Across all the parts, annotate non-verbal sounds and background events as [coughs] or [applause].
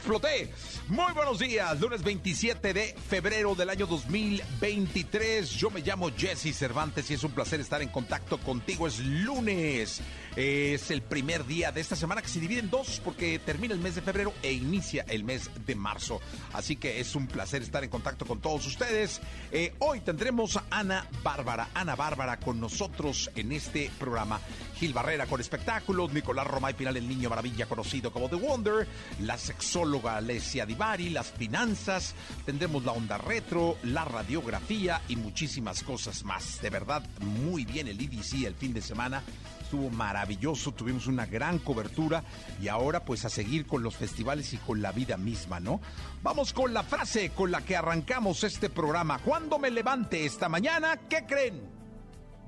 ¡Exploté! Muy buenos días, lunes 27 de febrero del año 2023. Yo me llamo Jesse Cervantes y es un placer estar en contacto contigo. Es lunes. Es el primer día de esta semana que se divide en dos porque termina el mes de febrero e inicia el mes de marzo. Así que es un placer estar en contacto con todos ustedes. Eh, hoy tendremos a Ana Bárbara, Ana Bárbara con nosotros en este programa. Gil Barrera con espectáculos, Nicolás Romay Pinal, el niño maravilla conocido como The Wonder, la sexóloga Alessia Divari, las finanzas, tendremos la onda retro, la radiografía y muchísimas cosas más. De verdad, muy bien el IDC el fin de semana estuvo maravilloso, tuvimos una gran cobertura y ahora pues a seguir con los festivales y con la vida misma, ¿no? Vamos con la frase con la que arrancamos este programa. Cuando me levante esta mañana, ¿qué creen?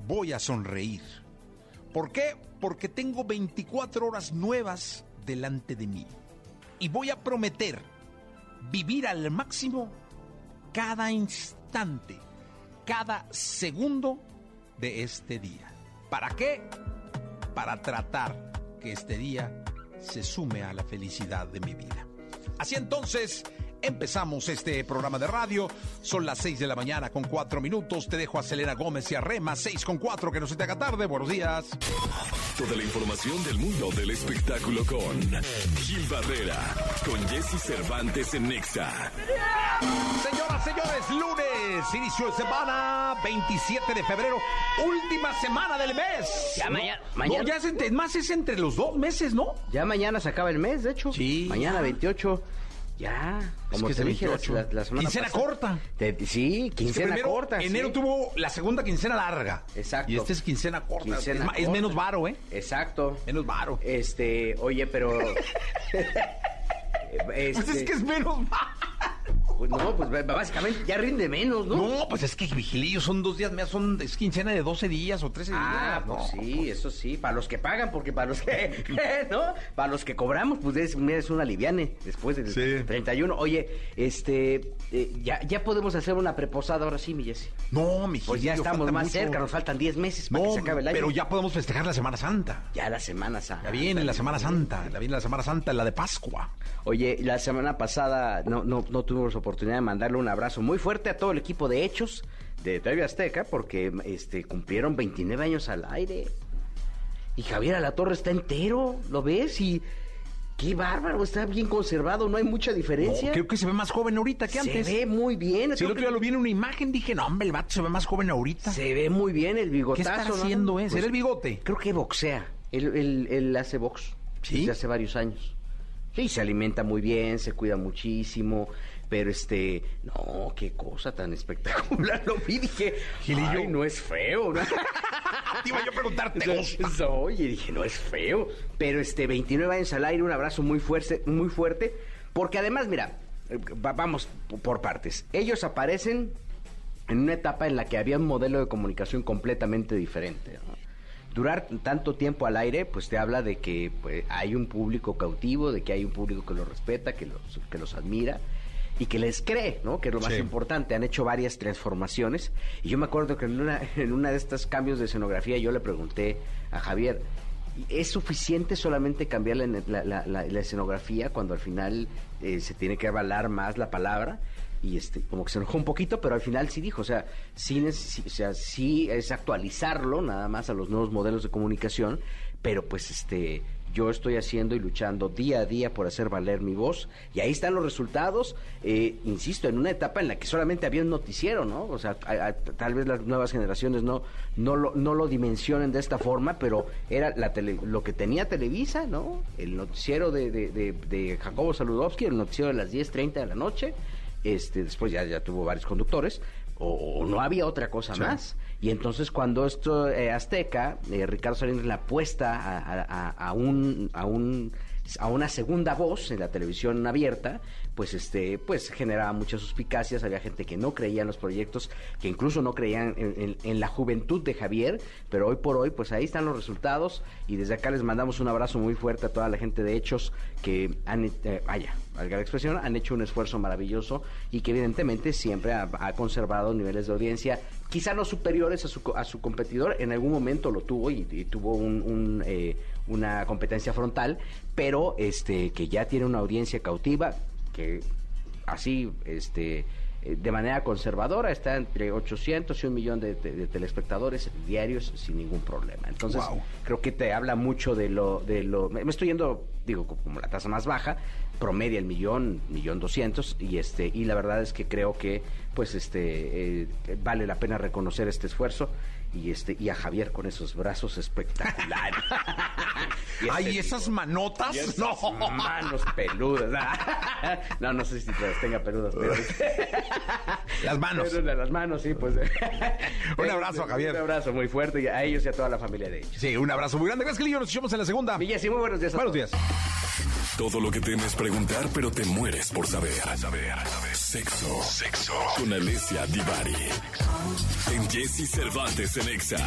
Voy a sonreír. ¿Por qué? Porque tengo 24 horas nuevas delante de mí. Y voy a prometer vivir al máximo cada instante, cada segundo de este día. ¿Para qué? para tratar que este día se sume a la felicidad de mi vida. Así entonces, empezamos este programa de radio. Son las 6 de la mañana con 4 minutos. Te dejo a Selena Gómez y a Rema 6 con 4, que no se te haga tarde. Buenos días. Toda la información del mundo del espectáculo con Gil Barrera, con Jesse Cervantes en Nexa. Señoras, señores, lunes, inicio de semana, 27 de febrero, última semana del mes. Ya ¿no? mañana- mañana- No, ya es entre, más es entre los dos meses, ¿no? Ya mañana se acaba el mes, de hecho. Sí. Mañana 28. Ya. Como que es te dije la, 28. la- la semana Quincena pasada. corta. Te- sí, Es que quincena primero, corta. sí. Enero tuvo la segunda quincena larga. Exacto. Y este es quincena corta. Quincena es, ma- es corta. menos varo, ¿eh? Exacto. Menos varo. Este, oye, pero. [laughs] Pues es Este, que es menos pues no, pues básicamente ya rinde menos, ¿no? No, pues es que vigilillo son dos días, son es quincena de 12 días o 13 Ah, días. pues no, sí, eso sí, para los que pagan, porque para los que, [laughs] [laughs] ¿no? Para los que cobramos, pues es, es una liviane después del Sí. 31. Oye, este, eh, ya, ya podemos hacer una preposada ahora sí, mi Jessy. No, mi Pues ya estamos más mucho. cerca, nos faltan 10 meses para No, que se acabe el año. pero ya podemos festejar la Semana Santa. Ya la Semana Santa. Ya viene la Semana Santa, ya viene la Semana Santa, la de Pascua. Oye, la semana pasada no, no, no tuvimos oportunidad de mandarle un abrazo muy fuerte a todo el equipo de Hechos de TV Azteca porque este, cumplieron 29 años al aire. Y Javier Alatorre está entero, ¿lo ves? Y qué bárbaro, está bien conservado, no hay mucha diferencia. No, creo que se ve más joven ahorita que antes. Se ve muy bien. Si el otro día que lo vi en una imagen, dije, no, hombre, el vato se ve más joven ahorita. Se ve muy bien el ¿Qué bigotazo. estará ¿no? haciendo, eh? Pues, ¿Será el bigote? Creo que boxea. Él, él- él hace box. ¿Sí? Desde hace varios años. Sí, se alimenta muy bien, se cuida muchísimo. Pero este, no, qué cosa tan espectacular. [laughs] Lo vi, dije, Gilillo. ay, no es feo. ¿no? [laughs] Te iba yo a preguntar, ¿te gusta? [laughs] Entonces, Oye, dije, no es feo. Pero este, 29 años al aire, un abrazo muy fuerte, muy fuerte. Porque además, mira, va- vamos por partes. Ellos aparecen en una etapa en la que había un modelo de comunicación completamente diferente. ¿no? Durar tanto tiempo al aire, pues te habla de que pues, hay un público cautivo, de que hay un público que los respeta, que los, que los admira y que les cree, ¿no? Que es lo más Sí. importante. Han hecho varias transformaciones. Y yo me acuerdo que en una, en una de estas cambios de escenografía yo le pregunté a Javier, ¿es suficiente solamente cambiar la, la- la- la- la escenografía cuando al final eh, se tiene que avalar más la palabra? Y este como que se enojó un poquito, pero al final sí dijo, o sea, sí, o sea, sí es actualizarlo nada más a los nuevos modelos de comunicación, pero pues este yo estoy haciendo y luchando día a día por hacer valer mi voz. Y ahí están los resultados, eh, insisto, en una etapa en la que solamente había un noticiero, ¿no? O sea, tal vez las nuevas generaciones no, no, lo, no lo dimensionen de esta forma, pero era la lo que tenía Televisa, ¿no? El noticiero de, de, Jacobo Saludowski, el noticiero de las 10.30 de la noche. Este, después ya, ya tuvo varios conductores, o, no había otra cosa más. Y entonces cuando esto eh, Azteca, eh, Ricardo Salinas la apuesta a, a, un, a, un, a una segunda voz en la televisión abierta, pues este pues generaba muchas suspicacias, había gente que no creía en los proyectos, que incluso no creían en, la juventud de Javier, pero hoy por hoy pues ahí están los resultados y desde acá les mandamos un abrazo muy fuerte a toda la gente de Hechos que han, eh, la expresión, han hecho un esfuerzo maravilloso y que evidentemente siempre ha, conservado niveles de audiencia quizá no superiores a su, a su competidor, en algún momento lo tuvo y, tuvo un, eh, una competencia frontal, pero este que ya tiene una audiencia cautiva, que así, este, eh, de manera conservadora, está entre 800 y un millón de, telespectadores diarios sin ningún problema. Entonces, creo que te habla mucho de lo, de lo, me estoy yendo, digo, como la tasa más baja, promedia el millón, millón doscientos, y este, y la verdad es que creo que, pues, este, eh, vale la pena reconocer este esfuerzo y este y a Javier con esos brazos espectaculares. [laughs] y Ay, esas manotas, no, manos peludas. [laughs] no, no sé si las tenga peludas, pero [laughs] las manos. las manos, sí, pues. un abrazo, Javier. Un abrazo muy fuerte a ellos y a toda la familia de ellos. Sí, un abrazo muy grande. Gracias, que Nos echamos en la segunda. Y muy buenos días. buenos días. Todo lo que temes preguntar, pero te mueres por saber. Saber, saber. Sexo. Sexo. Con Alicia Divari. En Jesse Cervantes en Exa.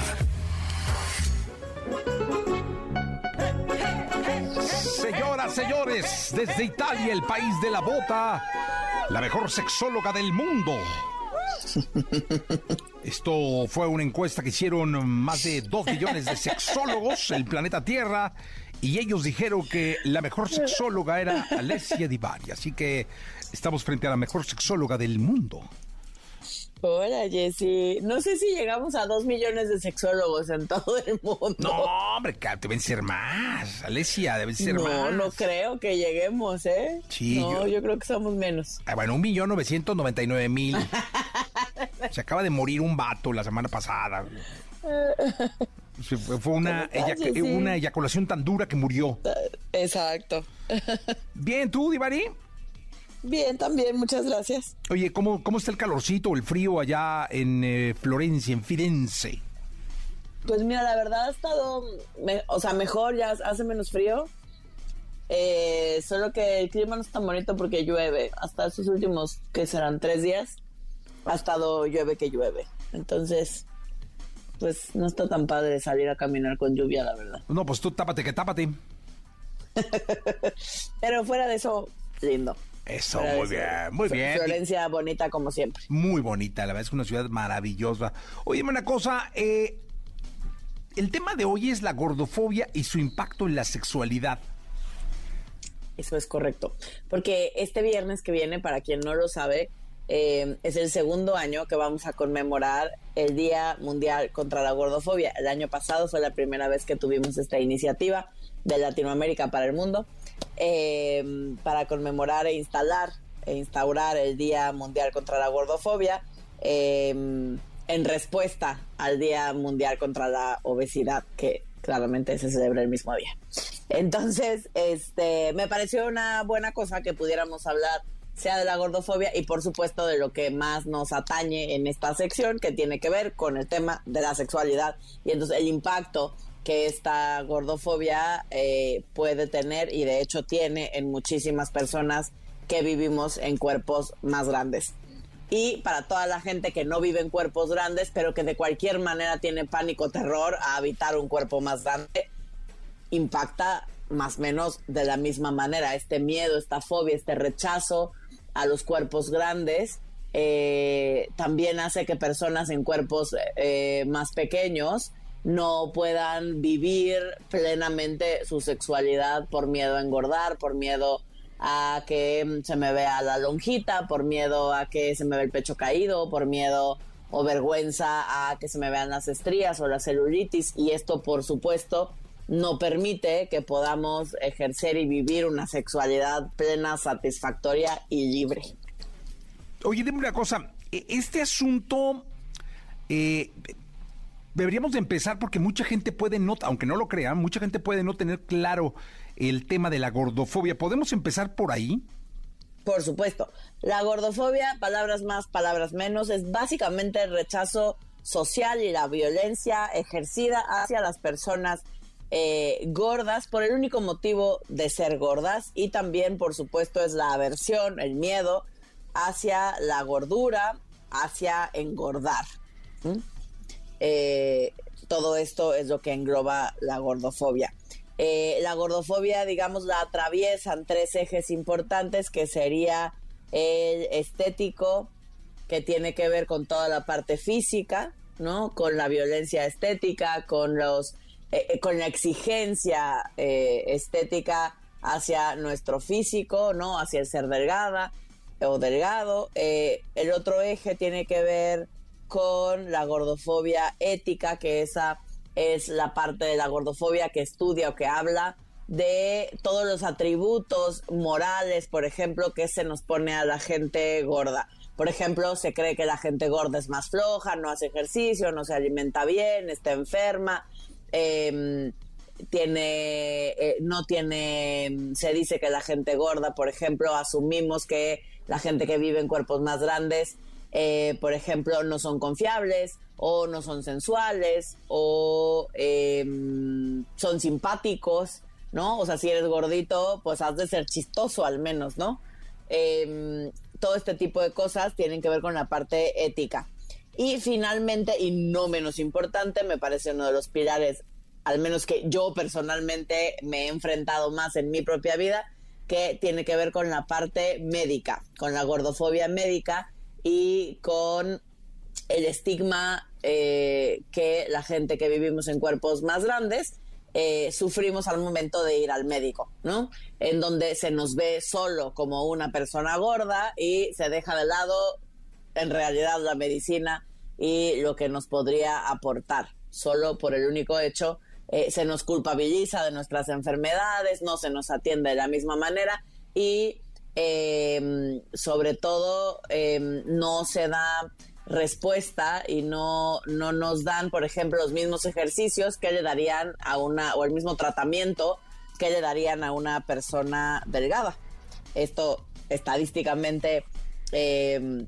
Señoras, señores, desde Italia, el país de la bota, la mejor sexóloga del mundo. Esto fue una encuesta que hicieron más de dos millones de sexólogos, el planeta Tierra, y ellos dijeron que la mejor sexóloga era Alessia Divari. Así que estamos frente a la mejor sexóloga del mundo. Hola, Jessy. No sé si llegamos a dos millones de sexólogos en todo el mundo. No, hombre, deben ser más. Alesia, deben ser más. No, no creo que lleguemos, ¿eh? Sí. No, yo, creo que somos menos. Ah, bueno, un millón novecientos noventa y nueve mil. [laughs] Se acaba de morir un vato la semana pasada. [laughs] Fue una, una eyaculación tan dura que murió. Exacto. [laughs] Bien, ¿tú, Divari? Bien, también, muchas gracias. Oye, ¿cómo, cómo está el calorcito, el frío allá en eh, Florencia, en Firenze? Pues mira, la verdad ha estado, o sea, mejor, ya hace menos frío. Eh, solo que el clima no es tan bonito porque llueve. Hasta estos últimos, que serán tres días, ha estado llueve que llueve. Entonces, pues no está tan padre salir a caminar con lluvia, la verdad. No, pues tú tápate, que tápate. [laughs] Pero fuera de eso, lindo. Eso, muy bien, muy bien. Florencia bonita como siempre. Muy bonita, la verdad es que una ciudad maravillosa. Oye, una cosa, eh, el tema de hoy es la gordofobia y su impacto en la sexualidad. Eso es correcto, porque este viernes que viene, para quien no lo sabe, eh, es el segundo año que vamos a conmemorar el Día Mundial contra la Gordofobia. El año pasado fue la primera vez que tuvimos esta iniciativa de Latinoamérica para el mundo eh, para conmemorar e instalar e instaurar el Día Mundial contra la Gordofobia eh, en respuesta al Día Mundial contra la Obesidad, que claramente se celebra el mismo día. Entonces, este, me pareció una buena cosa que pudiéramos hablar sea de la gordofobia y por supuesto de lo que más nos atañe en esta sección que tiene que ver con el tema de la sexualidad y entonces el impacto que esta gordofobia eh, puede tener y de hecho tiene en muchísimas personas que vivimos en cuerpos más grandes. Y para toda la gente que no vive en cuerpos grandes, pero que de cualquier manera tiene pánico, terror a habitar un cuerpo más grande, impacta más o menos de la misma manera. Este miedo, esta fobia, este rechazo a los cuerpos grandes eh, también hace que personas en cuerpos eh, más pequeños no puedan vivir plenamente su sexualidad por miedo a engordar, por miedo a que se me vea la lonjita, por miedo a que se me vea el pecho caído, por miedo o vergüenza a que se me vean las estrías o la celulitis y esto por supuesto no permite que podamos ejercer y vivir una sexualidad plena, satisfactoria y libre. Oye, dime una cosa, e, este asunto eh, deberíamos de empezar porque mucha gente puede no, aunque no lo crean, mucha gente puede no tener claro el tema de la gordofobia. ¿Podemos empezar por ahí? Por supuesto. La gordofobia, palabras más, palabras menos, es básicamente el rechazo social y la violencia ejercida hacia las personas eh, gordas por el único motivo de ser gordas y también, por supuesto, es la aversión, el miedo hacia la gordura, hacia engordar. Eh, todo esto es lo que engloba la gordofobia. Eh, la gordofobia, digamos, la atraviesan tres ejes importantes, que sería el estético, que tiene que ver con toda la parte física, ¿no? Con la violencia estética, con los, eh, con la exigencia estética hacia nuestro físico, ¿no? Hacia el ser delgada o delgado. el otro eje tiene que ver con la gordofobia ética, que esa es la parte de la gordofobia que estudia o que habla de todos los atributos morales, por ejemplo, que se nos pone a la gente gorda. Por ejemplo, se cree que la gente gorda es más floja, no hace ejercicio, no se alimenta bien, está enferma, em, tiene, eh, no tiene, se dice que la gente gorda, por ejemplo, asumimos que la gente que vive en cuerpos más grandes eh, por ejemplo, no son confiables o no son sensuales o em, son simpáticos, ¿no? O sea, si eres gordito, pues has de ser chistoso al menos, ¿no? Em, todo este tipo de cosas tienen que ver con la parte ética. Y finalmente, y no menos importante, me parece uno de los pilares, al menos que yo personalmente me he enfrentado más en mi propia vida, que tiene que ver con la parte médica, con la gordofobia médica, y con el estigma eh, que la gente que vivimos en cuerpos más grandes eh, sufrimos al momento de ir al médico, ¿no? En donde se nos ve solo como una persona gorda y se deja de lado en realidad la medicina y lo que nos podría aportar, solo por el único hecho eh, se nos culpabiliza de nuestras enfermedades, no se nos atiende de la misma manera y eh, sobre todo em, no se da respuesta y no, no nos dan, por ejemplo, los mismos ejercicios que le darían a una, o el mismo tratamiento que le darían a una persona delgada. Esto estadísticamente em,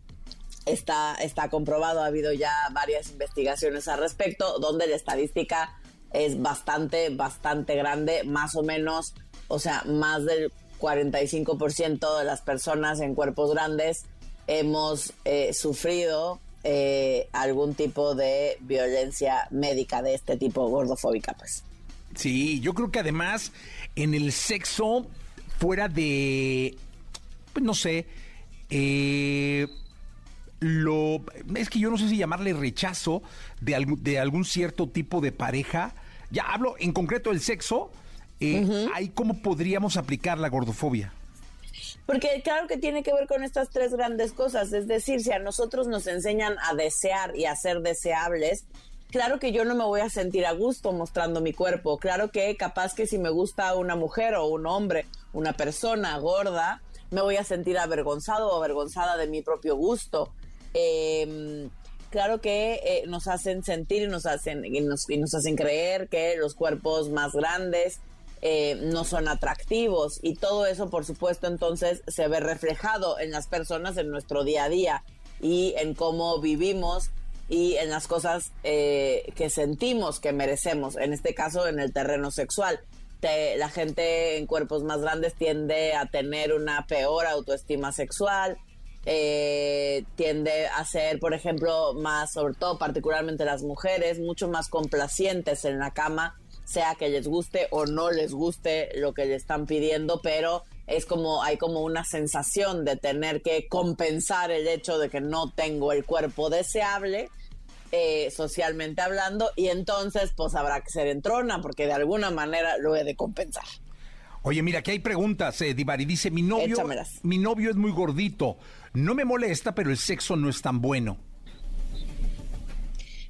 está, está comprobado, ha habido ya varias investigaciones al respecto, donde la estadística es bastante, bastante grande, más o menos, o sea, más del 45% de las personas en cuerpos grandes hemos eh, sufrido eh, algún tipo de violencia médica de este tipo gordofóbica, pues. Sí, yo creo que además en el sexo, fuera de, pues no sé, eh, lo, es que yo no sé si llamarle rechazo de, de algún cierto tipo de pareja. Ya hablo en concreto del sexo, eh, ¿ahí cómo podríamos aplicar la gordofobia? Porque claro que tiene que ver con estas tres grandes cosas, es decir, si a nosotros nos enseñan a desear y a ser deseables, claro que yo no me voy a sentir a gusto mostrando mi cuerpo, claro que capaz que si me gusta una mujer o un hombre, una persona gorda, me voy a sentir avergonzado o avergonzada de mi propio gusto. Em, claro que eh, nos hacen sentir y nos hacen, y nos, y nos hacen creer que los cuerpos más grandes eh, no son atractivos y todo eso por supuesto entonces se ve reflejado en las personas en nuestro día a día y en cómo vivimos y en las cosas eh, que sentimos que merecemos, en este caso en el terreno sexual. la gente en cuerpos más grandes tiende a tener una peor autoestima sexual, eh, tiende a ser, por ejemplo, más, sobre todo particularmente las mujeres, mucho más complacientes en la cama sea que les guste o no les guste lo que le están pidiendo, pero es como hay como una sensación de tener que compensar el hecho de que no tengo el cuerpo deseable eh, socialmente hablando y entonces pues habrá que ser entrona porque de alguna manera lo he de compensar. Oye, mira, aquí hay preguntas, eh, Divari. Dice, mi novio, mi novio es muy gordito. No me molesta, pero el sexo no es tan bueno.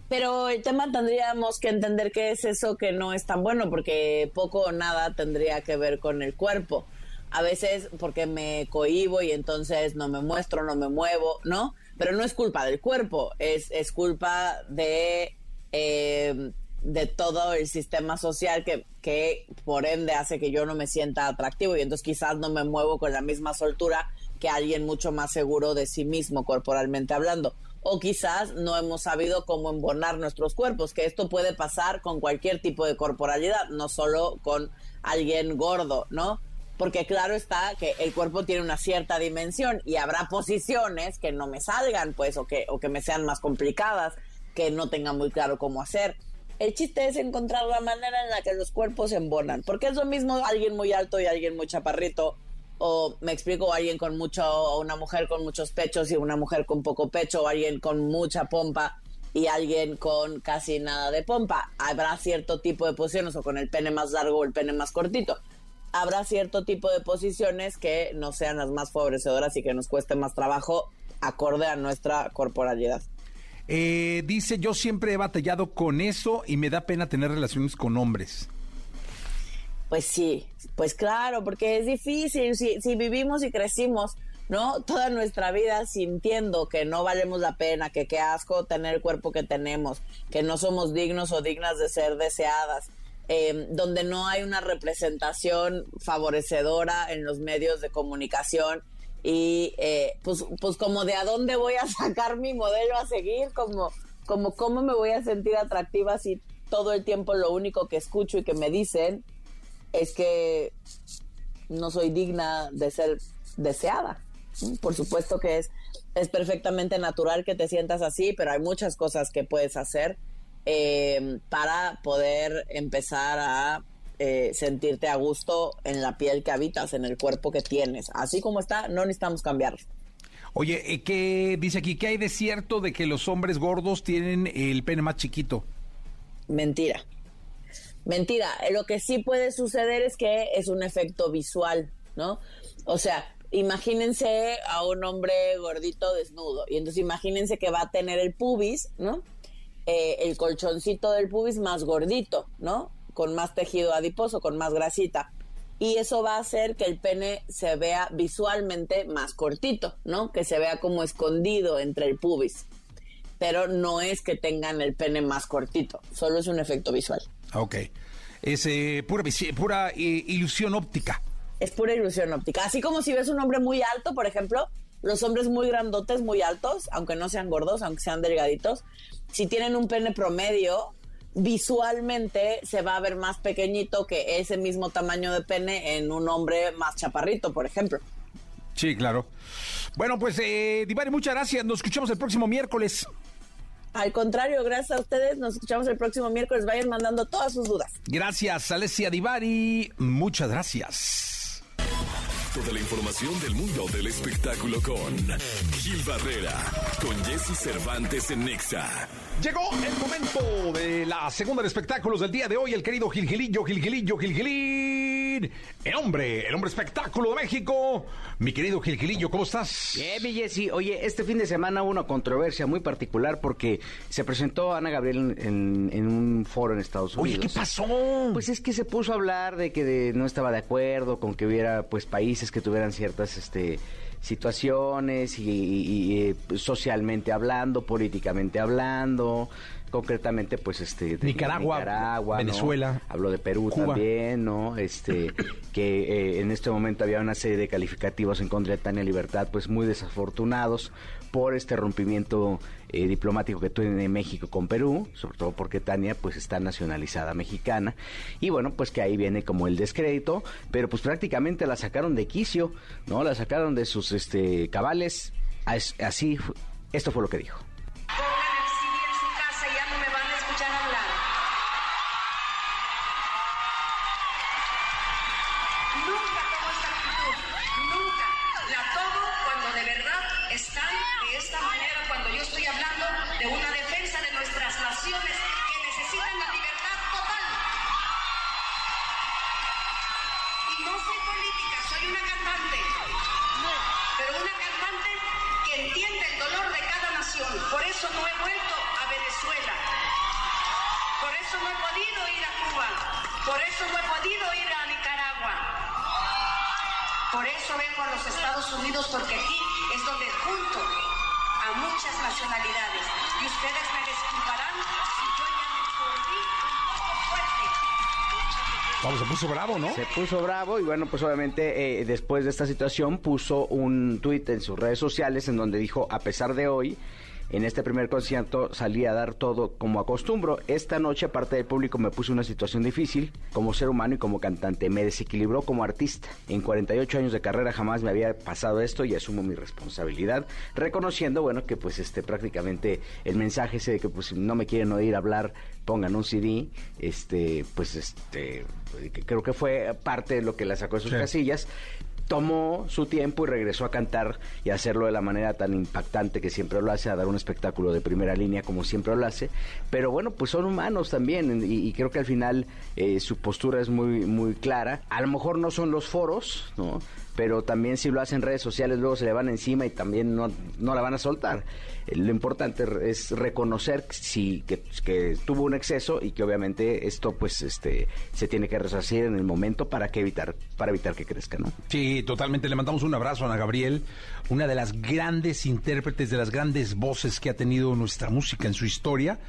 Pero el tema tendríamos que entender qué es eso que no es tan bueno, porque poco o nada tendría que ver con el cuerpo. A veces porque me cohibo y entonces no me muestro, no me muevo, ¿no? Pero no es culpa del cuerpo, es, es culpa de, eh, de todo el sistema social que, que por ende hace que yo no me sienta atractivo y entonces quizás no me muevo con la misma soltura que alguien mucho más seguro de sí mismo corporalmente hablando o quizás no hemos sabido cómo embonar nuestros cuerpos, que esto puede pasar con cualquier tipo de corporalidad, no solo con alguien gordo, ¿no? Porque claro está que el cuerpo tiene una cierta dimensión y habrá posiciones que no me salgan, pues, o que, o que me sean más complicadas, que no tenga muy claro cómo hacer. El chiste es encontrar la manera en la que los cuerpos embonan, porque es lo mismo alguien muy alto y alguien muy chaparrito, o me explico, alguien con mucho, o una mujer con muchos pechos y una mujer con poco pecho, o alguien con mucha pompa y alguien con casi nada de pompa. Habrá cierto tipo de posiciones, o con el pene más largo o el pene más cortito. Habrá cierto tipo de posiciones que no sean las más favorecedoras y que nos cueste más trabajo acorde a nuestra corporalidad. Eh, dice, yo siempre he batallado con eso y me da pena tener relaciones con hombres. Pues sí, pues claro, porque es difícil. Si, si vivimos y crecimos, ¿no? Toda nuestra vida sintiendo que no valemos la pena, que qué asco tener el cuerpo que tenemos, que no somos dignos o dignas de ser deseadas, eh, donde no hay una representación favorecedora en los medios de comunicación y eh, pues, pues como de a dónde voy a [laughs] sacar mi modelo a seguir, como, como cómo me voy a sentir atractiva si todo el tiempo lo único que escucho y que me dicen es que no soy digna de ser deseada. Por supuesto que es, es perfectamente natural que te sientas así, pero hay muchas cosas que puedes hacer eh, para poder empezar a eh, sentirte a gusto en la piel que habitas, en el cuerpo que tienes. Así como está, no necesitamos cambiar. Oye, eh, ¿qué dice aquí? ¿Qué hay de cierto de que los hombres gordos tienen el pene más chiquito? Mentira. Mentira, lo que sí puede suceder es que es un efecto visual, ¿no? O sea, imagínense a un hombre gordito desnudo y entonces imagínense que va a tener el pubis, ¿no? Eh, el colchoncito del pubis más gordito, ¿no? Con más tejido adiposo, con más grasita. Y eso va a hacer que el pene se vea visualmente más cortito, ¿no? Que se vea como escondido entre el pubis. Pero no es que tengan el pene más cortito, solo es un efecto visual. Ok. Es eh, pura, pura eh, ilusión óptica. Es pura ilusión óptica. Así como si ves un hombre muy alto, por ejemplo, los hombres muy grandotes, muy altos, aunque no sean gordos, aunque sean delgaditos, si tienen un pene promedio, visualmente se va a ver más pequeñito que ese mismo tamaño de pene en un hombre más chaparrito, por ejemplo. Sí, claro. Bueno, pues, eh, Divari, muchas gracias. Nos escuchamos el próximo miércoles. Al contrario, gracias a ustedes. Nos escuchamos el próximo miércoles. Vayan mandando todas sus dudas. Gracias, Alessia Divari. Muchas gracias. Toda la información del mundo del espectáculo con Gil Barrera, con Jesse Cervantes en Nexa. Llegó el momento de la segunda de espectáculos del día de hoy, el querido Gilgilillo, Gilgilillo, Gilgilín. El hombre, el hombre espectáculo de México. Mi querido Gilgilillo, ¿cómo estás? Bien, mi Jessy. Oye, este fin de semana hubo una controversia muy particular porque se presentó Ana Gabriel en, en un foro en Estados Unidos. Oye, ¿qué pasó? Pues es que se puso a hablar de que de- no estaba de acuerdo con que hubiera pues países que tuvieran ciertas este situaciones y, y- y, eh, pues, socialmente hablando, políticamente hablando, concretamente pues este de Nicaragua, Nicaragua, ¿no? Venezuela, Habló de Perú Cuba. también, ¿no? Este [coughs] que eh, en este momento había una serie de calificativos en contra de Tania Libertad pues muy desafortunados por este rompimiento eh, diplomático que tiene México con Perú, sobre todo porque Tania pues está nacionalizada mexicana y bueno pues que ahí viene como el descrédito, pero pues prácticamente la sacaron de quicio, ¿no? La sacaron de sus este cabales, As- así esto fue lo que dijo. Por eso vengo a los Estados Unidos porque aquí es donde junto a muchas nacionalidades. Y ustedes me disculparán si yo ya me volví un poco fuerte. Vamos, se puso bravo, ¿no? Se puso bravo y bueno, pues obviamente eh, después de esta situación puso un tuit en sus redes sociales en donde dijo, a pesar de hoy, en este primer concierto salí a dar todo como acostumbro. Esta noche, aparte del público, me puse una situación difícil como ser humano y como cantante. Me desequilibró como artista. En 48 años de carrera jamás me había pasado esto y asumo mi responsabilidad, reconociendo, bueno, que pues este prácticamente el mensaje ese de que pues no me quieren oír hablar, pongan un CD, este, pues este, que creo que fue parte de lo que la sacó de sus Sí. casillas tomó su tiempo y regresó a cantar y hacerlo de la manera tan impactante que siempre lo hace, a dar un espectáculo de primera línea como siempre lo hace. Pero bueno, pues son humanos también y, creo que al final eh, su postura es muy, muy clara. A lo mejor no son los foros, ¿no? Pero también si lo hacen en redes sociales luego se le van encima y también no, no la van a soltar. Lo importante es reconocer si, que, que tuvo un exceso y que obviamente esto pues este se tiene que resarcir en el momento para que evitar para evitar que crezca, ¿no? Sí, totalmente. Le mandamos un abrazo a Ana Gabriel, una de las grandes intérpretes, de las grandes voces que ha tenido nuestra música en su historia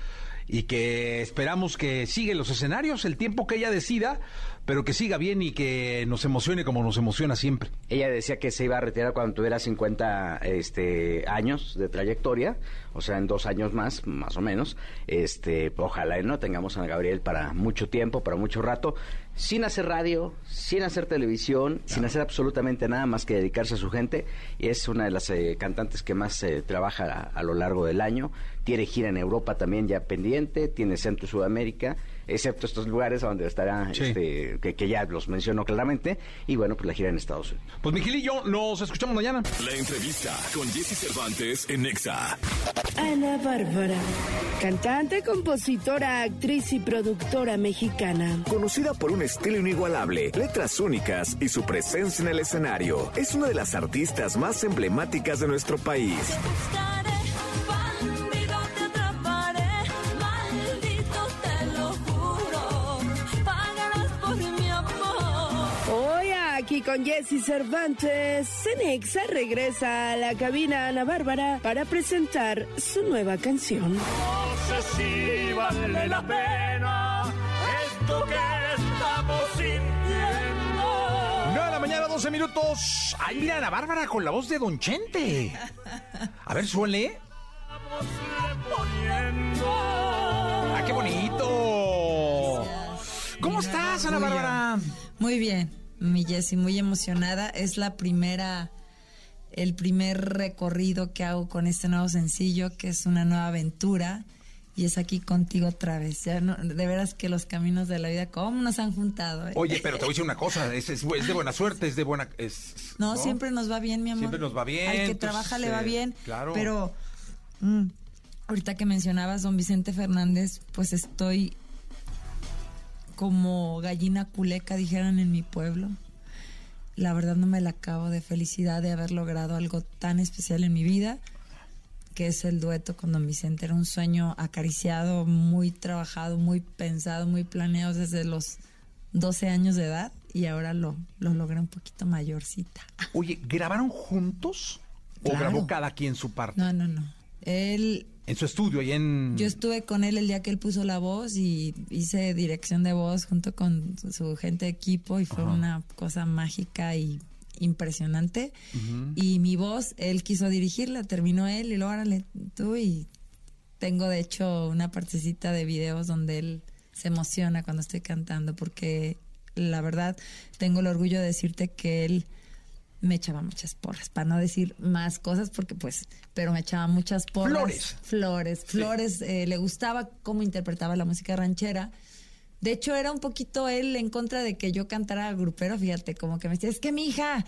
y que esperamos que siga en los escenarios el tiempo que ella decida, pero que siga bien y que nos emocione como nos emociona siempre. Ella decía que se iba a retirar cuando tuviera 50 este, años de trayectoria, o sea, en dos años más, más o menos. Este, ojalá no tengamos a Ana Gabriel para mucho tiempo, para mucho rato, sin hacer radio, sin hacer televisión, sin hacer absolutamente nada más que dedicarse a su gente. Y es una de las eh, cantantes que más eh, trabaja a, a lo largo del año. Tiene gira en Europa también ya pendiente, tiene Centro y Sudamérica, excepto estos lugares donde estará, Sí. este, que, que ya los mencionó claramente. Y bueno, pues la gira en Estados Unidos. Pues Miguelillo, nos escuchamos mañana. La entrevista con Jesse Cervantes en Nexa. Ana Bárbara, cantante, compositora, actriz y productora mexicana. Conocida por un estilo inigualable, letras únicas y su presencia en el escenario, es una de las artistas más emblemáticas de nuestro país. Aquí con Jesse Cervantes, Cenexa regresa a la cabina Ana Bárbara para presentar su nueva canción. No sé si vale la pena esto que estamos sintiendo. 9 de la mañana, 12 minutos. Ay, mira, Ana Bárbara con la voz de Don Chente. A ver, suele. Ah, qué bonito. ¿Cómo estás, Ana. Bárbara? Muy bien, mi Jessie, muy emocionada. Es la primera, el primer recorrido que hago con este nuevo sencillo, que es una nueva aventura. Y es aquí contigo otra vez. Ya no- de veras que los caminos de la vida, ¿cómo nos han juntado? eh? Oye, pero te voy a decir una cosa. Es, es- es de buena suerte, es de buena. es- no, siempre nos va bien, mi amor. Siempre nos va bien, Al que entonces, trabaja le va eh, bien. claro. Pero mm, ahorita que mencionabas don Vicente Fernández, pues estoy como gallina culeca, dijeran en mi pueblo. La verdad no me la acabo de felicidad de haber logrado algo tan especial en mi vida, que es el dueto con don Vicente. Era un sueño acariciado, muy trabajado, muy pensado, muy planeado desde los 12 años de edad y ahora lo, lo logré un poquito mayorcita. Oye, ¿grabaron juntos? ¿O Claro. grabó cada quien su parte? No, no, no. Él, En su estudio, ahí en. yo estuve con él el día que él puso la voz y hice dirección de voz junto con su gente de equipo y fue una cosa mágica y impresionante. Y mi voz, él quiso dirigirla, terminó él y luego órale tú y tengo de hecho una partecita de videos donde él se emociona cuando estoy cantando porque la verdad tengo el orgullo de decirte que él me echaba muchas porras, para no decir más cosas, porque pues, pero me echaba muchas porras. Flores. Flores, flores. eh, le gustaba cómo interpretaba la música ranchera. De hecho, era un poquito él en contra de que yo cantara grupero, fíjate, como que me decía, es que mi hija,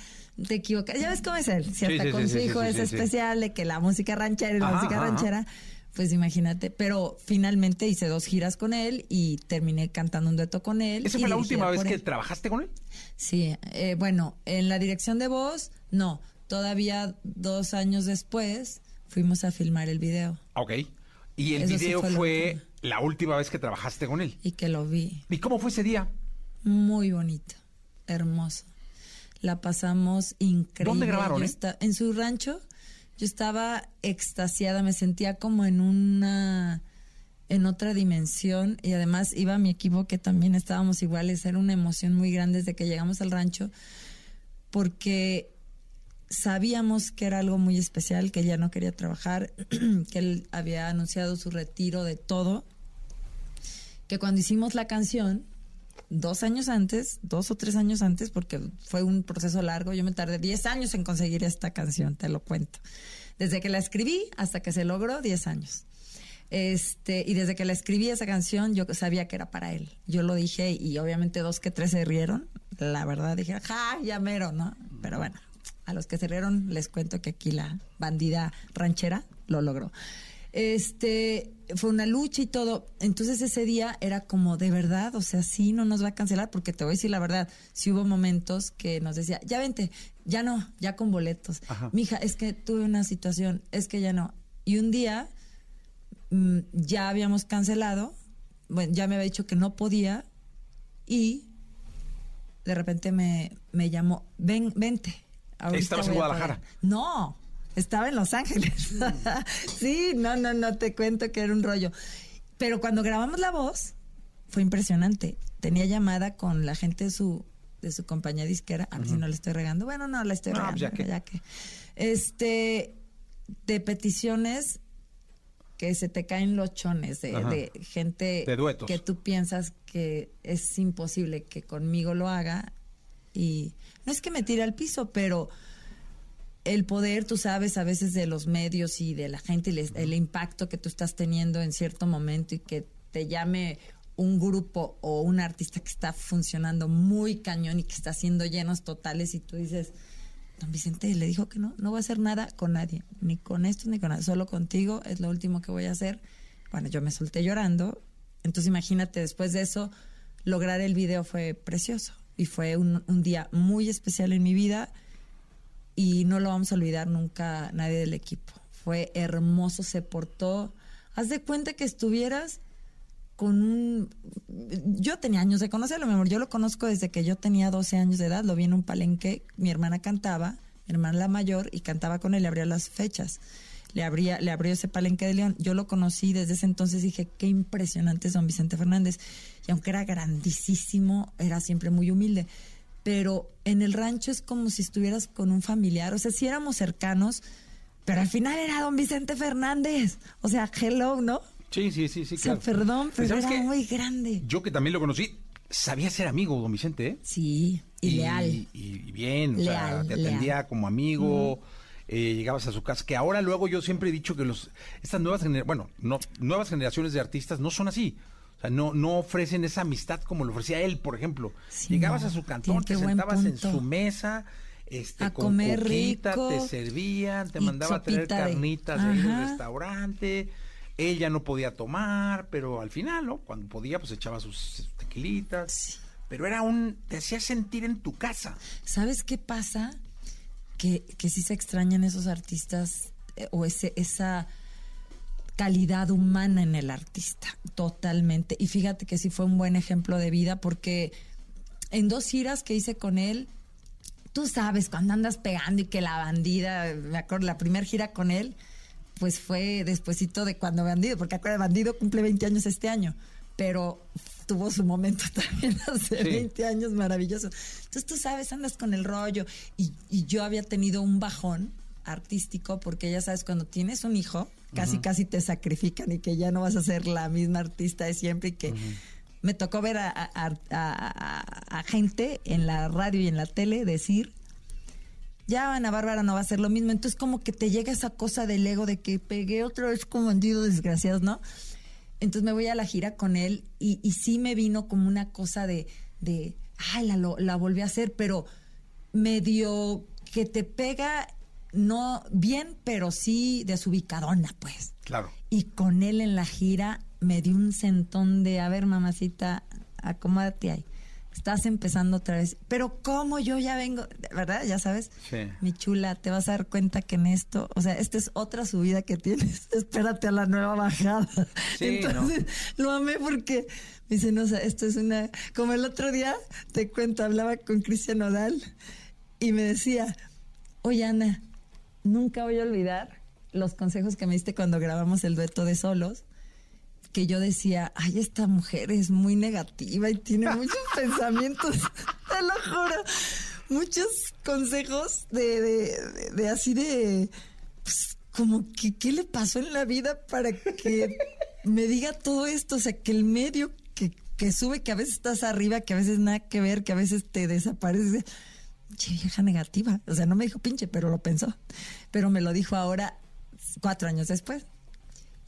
te equivocas. Ya ves cómo es él, si hasta sí, con su hijo es especial, de que la música ranchera y la Ajá, música ajá. ranchera, pues imagínate. Pero finalmente hice dos giras con él y terminé cantando un dueto con él. ¿Esa fue la última vez que él. trabajaste con él? Sí, eh, bueno, en la dirección de voz, no. Todavía dos años después fuimos a filmar el video. Ok. Y el Eso sí video fue la última vez que trabajaste con él. y que lo vi. ¿Y cómo fue ese día? Muy bonito, hermoso. La pasamos increíble. ¿Dónde grabaron, Yo eh? en su rancho. Yo estaba extasiada, me sentía como en una en otra dimensión y además iba mi equipo que también estábamos iguales, era una emoción muy grande desde que llegamos al rancho porque sabíamos que era algo muy especial, que ella no quería trabajar, [clears throat] que él había anunciado su retiro de todo, que cuando hicimos la canción, dos años antes, dos o tres años antes, porque fue un proceso largo, yo me tardé 10 años en conseguir esta canción, te lo cuento. Desde que la escribí hasta que se logró, 10 años. Este, y desde que la escribí esa canción, yo sabía que era para él. Yo lo dije y obviamente dos que tres se rieron. La verdad dije, ja, ya mero, ¿no? Pero bueno, a los que se rieron les cuento que aquí la bandida ranchera lo logró. Este, fue una lucha y todo. Entonces ese día era como de verdad, o sea, sí, no nos va a cancelar, porque te voy a decir la verdad, sí hubo momentos que nos decía, ya vente, ya no, ya con boletos. Mija, es que tuve una situación, es que ya no. Y un día mm, ya habíamos cancelado, bueno, ya me había dicho que no podía y de repente me, me llamó, ven, vente. ¿Estabas en Guadalajara? poder". No, estaba en Los Ángeles. [laughs] sí, no, no, no te cuento que era un rollo. Pero cuando grabamos la voz, fue impresionante. Tenía llamada con la gente de su, de su compañía disquera, a ver si no le estoy regando. Bueno, no, la estoy No, regando. pues ya que. ya que. Este, de peticiones que se te caen los chones de, gente De duetos. que tú piensas que es imposible que conmigo lo haga y no es que me tire al piso, pero el poder, tú sabes, a veces de los medios y de la gente, les- el impacto que tú estás teniendo en cierto momento y que te llame un grupo o un artista que está funcionando muy cañón y que está haciendo llenos totales y tú dices, don Vicente le dijo que no, no va a hacer nada con nadie, ni con esto ni con nada, solo contigo es lo último que voy a hacer. Bueno, yo me solté llorando, entonces imagínate, después de eso, lograr el video fue precioso y fue un, un día muy especial en mi vida y no lo vamos a olvidar nunca nadie del equipo. Fue hermoso, se portó. Haz de cuenta que estuvieras con un... Yo tenía años de conocerlo, mi amor. Yo lo conozco desde que yo tenía 12 años de edad. Lo vi en un palenque. Mi hermana cantaba, mi hermana la mayor, y cantaba con él, le abría las fechas. Le, abría, le abrió ese palenque de León. Yo lo conocí desde ese entonces dije, qué impresionante es don Vicente Fernández. Y aunque era grandísimo, era siempre muy humilde. Pero en el rancho es como si estuvieras con un familiar. O sea, sí éramos cercanos, pero al final era don Vicente Fernández. O sea, hello, ¿no? Sí, sí, sí, sí, O sea, claro. perdón, pero ¿Sabes era muy grande. Yo que también lo conocí, sabía ser amigo, don Vicente, ¿eh? Sí, y, leal. Y, y bien, o sea, te atendía leal. como amigo, eh, llegabas a su casa, que ahora luego yo siempre he dicho que los estas nuevas bueno, no, nuevas generaciones de artistas no son así. O sea, no, no ofrecen esa amistad como lo ofrecía él, por ejemplo. Sí, Llegabas no, a su cantón, te sentabas en su mesa, este, A con comer coquita, rico te servían, te mandaba a traer de- carnitas de Ajá. restaurante. Ella no podía tomar, pero al final, ¿no? Cuando podía, pues echaba sus tequilitas. Pero era un, te hacía sentir en tu casa. ¿Sabes qué pasa? Que, que sí se extrañan esos artistas eh, o ese, esa calidad humana en el artista, totalmente. Y fíjate que sí fue un buen ejemplo de vida porque en dos giras que hice con él, tú sabes, cuando andas pegando y que la bandida, me acuerdo, la primera gira con él, pues fue despuesito de cuando Bandido, porque acuerda, Bandido cumple 20 años este año, pero tuvo su momento [laughs] también hace Sí. 20 años maravilloso. Entonces tú sabes, andas con el rollo y, y yo había tenido un bajón artístico porque ya sabes, cuando tienes un hijo, casi casi te sacrifican y que ya no vas a ser la misma artista de siempre y que me tocó ver a, a- a- a- a gente en la radio y en la tele decir ya Ana Bárbara no va a ser lo mismo. Entonces como que te llega esa cosa del ego de que pegué otra vez con bandidos desgraciados, ¿no? Entonces me voy a la gira con él y, y sí me vino como una cosa de, de ay, la, la volví a hacer, pero medio que te pega, no bien, pero sí desubicadona, pues. Claro. Y con él en la gira me dio un sentón de, a ver, mamacita, acomódate ahí. estás empezando otra vez. Pero ¿cómo yo ya vengo? ¿Verdad? Ya sabes. Sí. Mi chula, te vas a dar cuenta que en esto, o sea, esta es otra subida que tienes. [laughs] Espérate a la nueva bajada. Sí, Entonces, lo amé porque me dicen, o sea, esto es una. Como el otro día, te cuento, hablaba con Cristian Odal y me decía, oye, Ana, nunca voy a olvidar los consejos que me diste cuando grabamos el dueto de solos. Que yo decía, ay, esta mujer es muy negativa y tiene muchos [laughs] pensamientos, [laughs] te lo juro, muchos consejos de, de, de- de así de, pues, como que, ¿qué le pasó en la vida para que me diga todo esto? O sea, que el medio que, que sube, que a veces estás arriba, que a veces nada que ver, que a veces te desaparece. Che, vieja negativa. O sea, no me dijo pinche, pero lo pensó. Pero me lo dijo ahora, cuatro años después.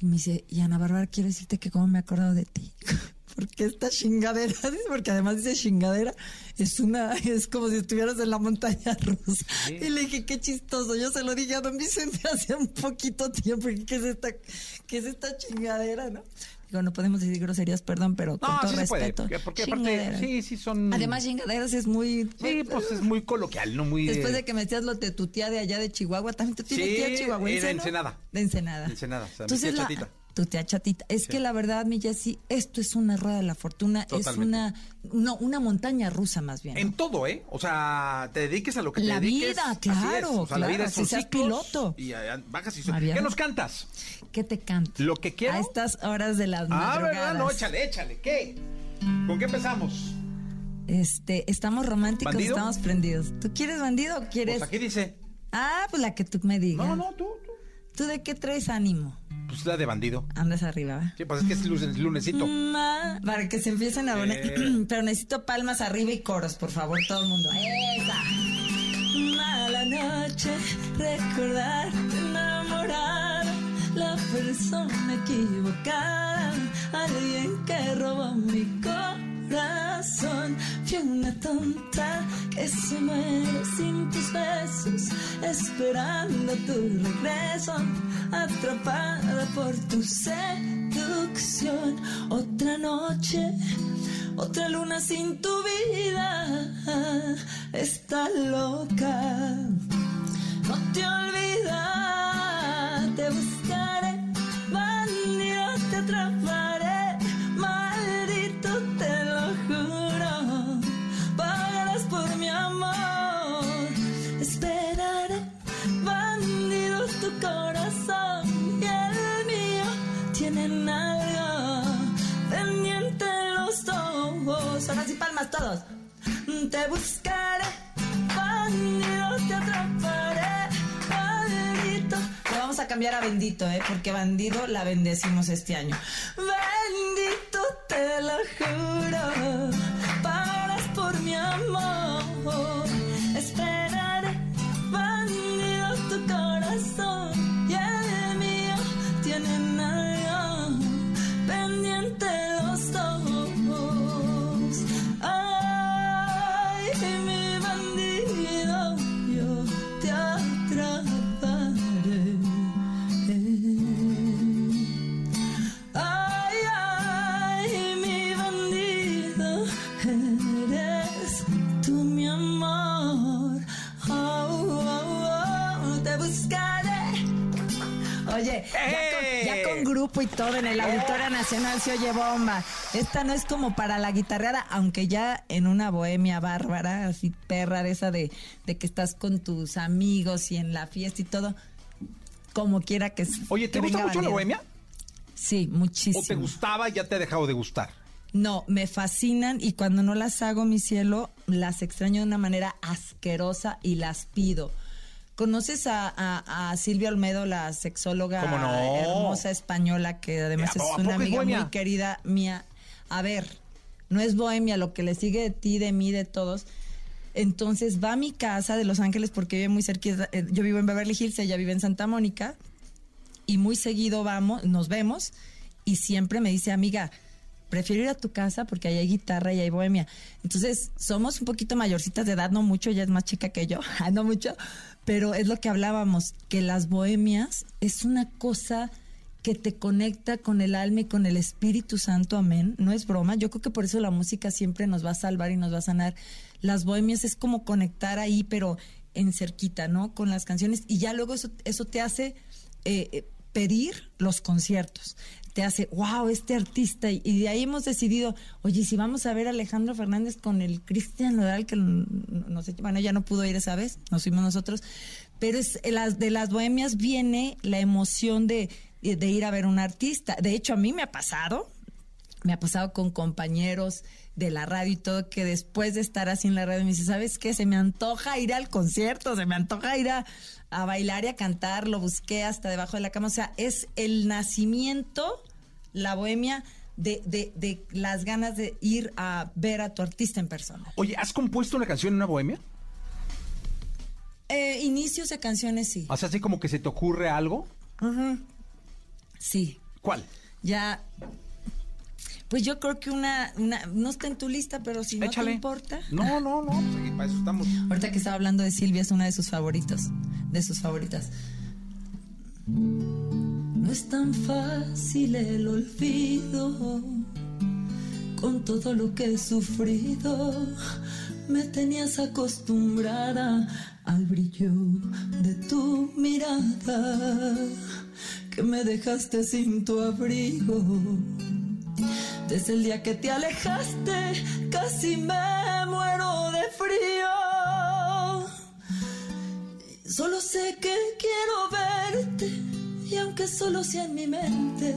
Y me dice, y Ana Bárbara, quiero decirte que cómo me he acordado de ti. [laughs] Porque esta chingadera, [laughs] porque además dice chingadera, es una, es como si estuvieras en la montaña rusa. Y le dije, qué chistoso. Yo se lo dije a don Vicente [laughs] hace un poquito tiempo. ¿Qué es esta, qué es esta chingadera, no? Digo, no podemos decir groserías, perdón, pero con No, todo sí se puede. respeto. Porque aparte, sí, sí son. Además, chingaderas es muy. Sí, pues es muy coloquial, no muy. Después eh, de que me decías lo de tu tía de allá de Chihuahua, también tú tienes Sí, tía chihuahuense, era ¿no? Ensenada. De Ensenada. Ensenada, o sea, mi Entonces, tía la- chatita. Tu tía chatita. Es Sí. que la verdad, mi Jessy, esto es una rueda de la fortuna. Totalmente. Es una, no, una montaña rusa más bien. En todo, ¿eh? O sea, te dediques a lo que La te dediques. vida, claro. O sea, la claro, vida es si seas piloto. Y eh, bajas y subes. Mariana. ¿Qué nos cantas? ¿Qué te canto? Lo que quiero. A estas horas de las Ah, madrugadas. ¿verdad? No, échale, échale. ¿Qué? ¿Con qué empezamos? Este, estamos románticos, ¿Bandido? estamos prendidos. ¿Tú quieres bandido o quieres? Pues aquí dice. Ah, pues la que tú me digas. No, no, tú, tú. ¿Tú de qué traes ánimo? Pues la de bandido. Andas arriba, ¿va? Sí, pues es que es lunes, lunesito. Ma- para que se empiecen a poner. Eh. [clears throat] Pero necesito palmas arriba y coros, por favor, todo el mundo. ¡Esa! Mala noche, recordar, enamorar, la persona equivocada, alguien que robó mi corazón. Fui una tonta que se muere sin tus besos, esperando tu regreso, atrapada por tu seducción. Otra noche, otra luna sin tu vida, está loca. No te olvidas, te buscaré, bandido, te atraparé, Te buscaré, bandido, te atraparé, maldito. Le vamos a cambiar a bendito, ¿eh? Porque bandido la bendecimos este año. Bendito, te lo juro, pagarás por mi amor. Esperaré, bandido, tu corazón y todo en el Auditorio Nacional se oye bomba. Esta no es como para la guitarreada, aunque ya en una bohemia bárbara, así perra de esa de, de que estás con tus amigos y en la fiesta y todo, como quiera que Oye, ¿te gusta mucho la bohemia? Sí, ¿O te muchísimo. gustaba y ya te ha dejado de gustar? No, me fascinan y cuando no las hago, mi cielo, las extraño de una manera asquerosa y las pido. ¿Conoces a, a- a Silvia Olmedo, la sexóloga hermosa española, que además ¿A es una amiga muy querida mía? A ver, no es bohemia, lo que le sigue de ti, de mí, de todos. Entonces va a mi casa de Los Ángeles porque vive muy cerquita. eh, Yo vivo en Beverly Hills, ella vive en Santa Mónica y muy seguido vamos, nos vemos y siempre me dice, amiga, prefiero ir a tu casa porque ahí hay guitarra y hay bohemia. Entonces, somos un poquito mayorcitas de edad, no mucho, ella es más chica que yo, [laughs] ah, no mucho, pero es lo que hablábamos, que las bohemias es una cosa que te conecta con el alma y con el Espíritu Santo, amén. No es broma, yo creo que por eso la música siempre nos va a salvar y nos va a sanar. Las bohemias es como conectar ahí, pero en cerquita, ¿no? Con las canciones y ya luego eso, eso te hace eh, eh, pedir los conciertos. Te hace, wow, este artista. Y, y de ahí hemos decidido, oye, si vamos a ver a Alejandro Fernández con el Cristian Nodal, que no, sé, bueno, ya no pudo ir esa vez, nos fuimos nosotros. Pero es, de las bohemias viene la emoción de, de ir a ver un artista. De hecho, a mí me ha pasado, me ha pasado con compañeros de la radio y todo, que después de estar así en la radio me dice, ¿sabes qué? Se me antoja ir al concierto, se me antoja ir a, a bailar y a cantar, lo busqué hasta debajo de la cama. O sea, es el nacimiento, la bohemia, de, de, de las ganas de ir a ver a tu artista en persona. Oye, ¿has compuesto una canción en una bohemia? Eh, inicios de canciones, sí. O sea, así como que se te ocurre algo. Sí. ¿Cuál? Ya. Pues yo creo que una, una- no está en tu lista, pero si no Échale. te importa. No, no, no, pues aquí para eso estamos. Ahorita que estaba hablando de Silvia, es una de sus favoritos, de sus favoritas. No es tan fácil el olvido, con todo lo que he sufrido, me tenías acostumbrada al brillo de tu mirada, que me dejaste sin tu abrigo. Desde el día que te alejaste, casi me muero de frío. Solo sé que quiero verte, y aunque solo sea en mi mente,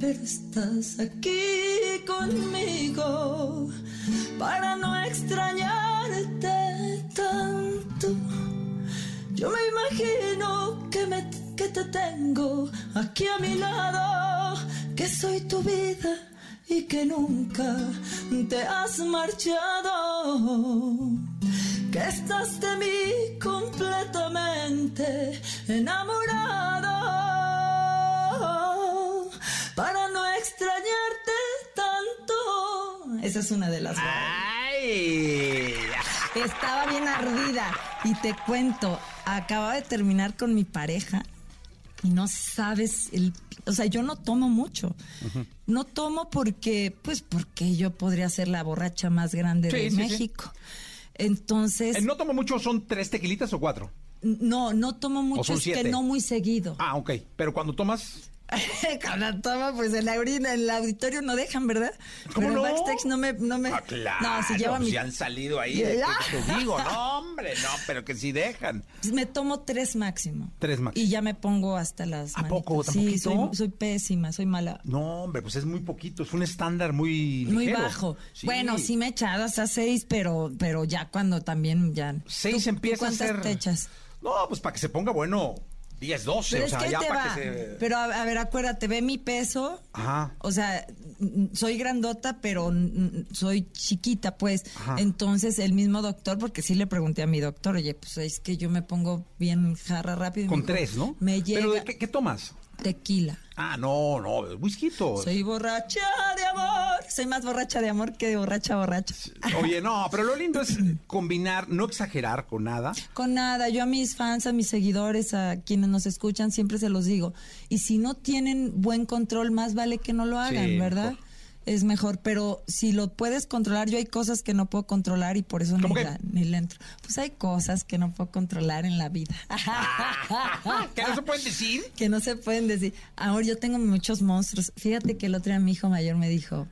pero estás aquí conmigo para no extrañarte tanto. Yo me imagino que, me, que te tengo aquí a mi lado, que soy tu vida y que nunca te has marchado. Que estás de mí completamente enamorado para no extrañarte tanto. Esa es una de las. ¡Ay! Estaba bien ardida y te cuento, acababa de terminar con mi pareja y no sabes el, o sea, yo no tomo mucho. No tomo porque pues porque yo podría ser la borracha más grande Sí, de sí, sí. México. Entonces, Eh, ¿No tomo mucho? ¿Son tres tequilitas o cuatro? no, no tomo mucho, es que no muy seguido. Ah, ok. Pero cuando tomas. [laughs] Cuando tomo, pues en la orina, en el auditorio no dejan, ¿verdad? ¿Cómo Pero no? backstage no me, no me. Ah, claro. No, si lleva pues mi. ya han salido ahí. ¿qué te digo? No, hombre, no, pero que sí dejan. Me tomo tres máximo. Tres máximo. Y ya me pongo hasta las ¿A poco? manitas. ¿Tan Sí, soy, soy pésima, soy mala. No, hombre, pues es muy poquito. Es un estándar muy. Muy ligero. bajo. Sí. Bueno, sí me he echado hasta seis, pero, pero ya cuando también ya. Seis ¿Tú- empieza tú a ¿Cuántas ser. te echas? No, pues para que se ponga bueno, 10, 12. Pero o sea, ya para va. que se. Pero a, a ver, acuérdate, ve mi peso. Ajá. O sea, mm, soy grandota, pero soy chiquita, pues. Ajá. Entonces, el mismo doctor, porque sí le pregunté a mi doctor, oye, pues es que yo me pongo bien jarra rápido. Con dijo, tres, ¿no? Me llega ¿Pero de qué, qué tomas? Tequila. Ah, no, no, whisky. Soy borracha de amor. Soy más borracha de amor que de borracha borracha. Oye, no, pero lo lindo es combinar, no exagerar con nada. Con nada, yo a mis fans, a mis seguidores, a quienes nos escuchan, siempre se los digo. Y si no tienen buen control, más vale que no lo hagan, Sí, ¿verdad? Es mejor, pero si lo puedes controlar, yo hay cosas que no puedo controlar y por eso ni, la- ni le entro. Pues hay cosas que no puedo controlar en la vida. [laughs] ¿Qué no se pueden decir? [laughs] que no se pueden decir. Ahora yo tengo muchos monstruos. Fíjate que el otro día mi hijo mayor me dijo,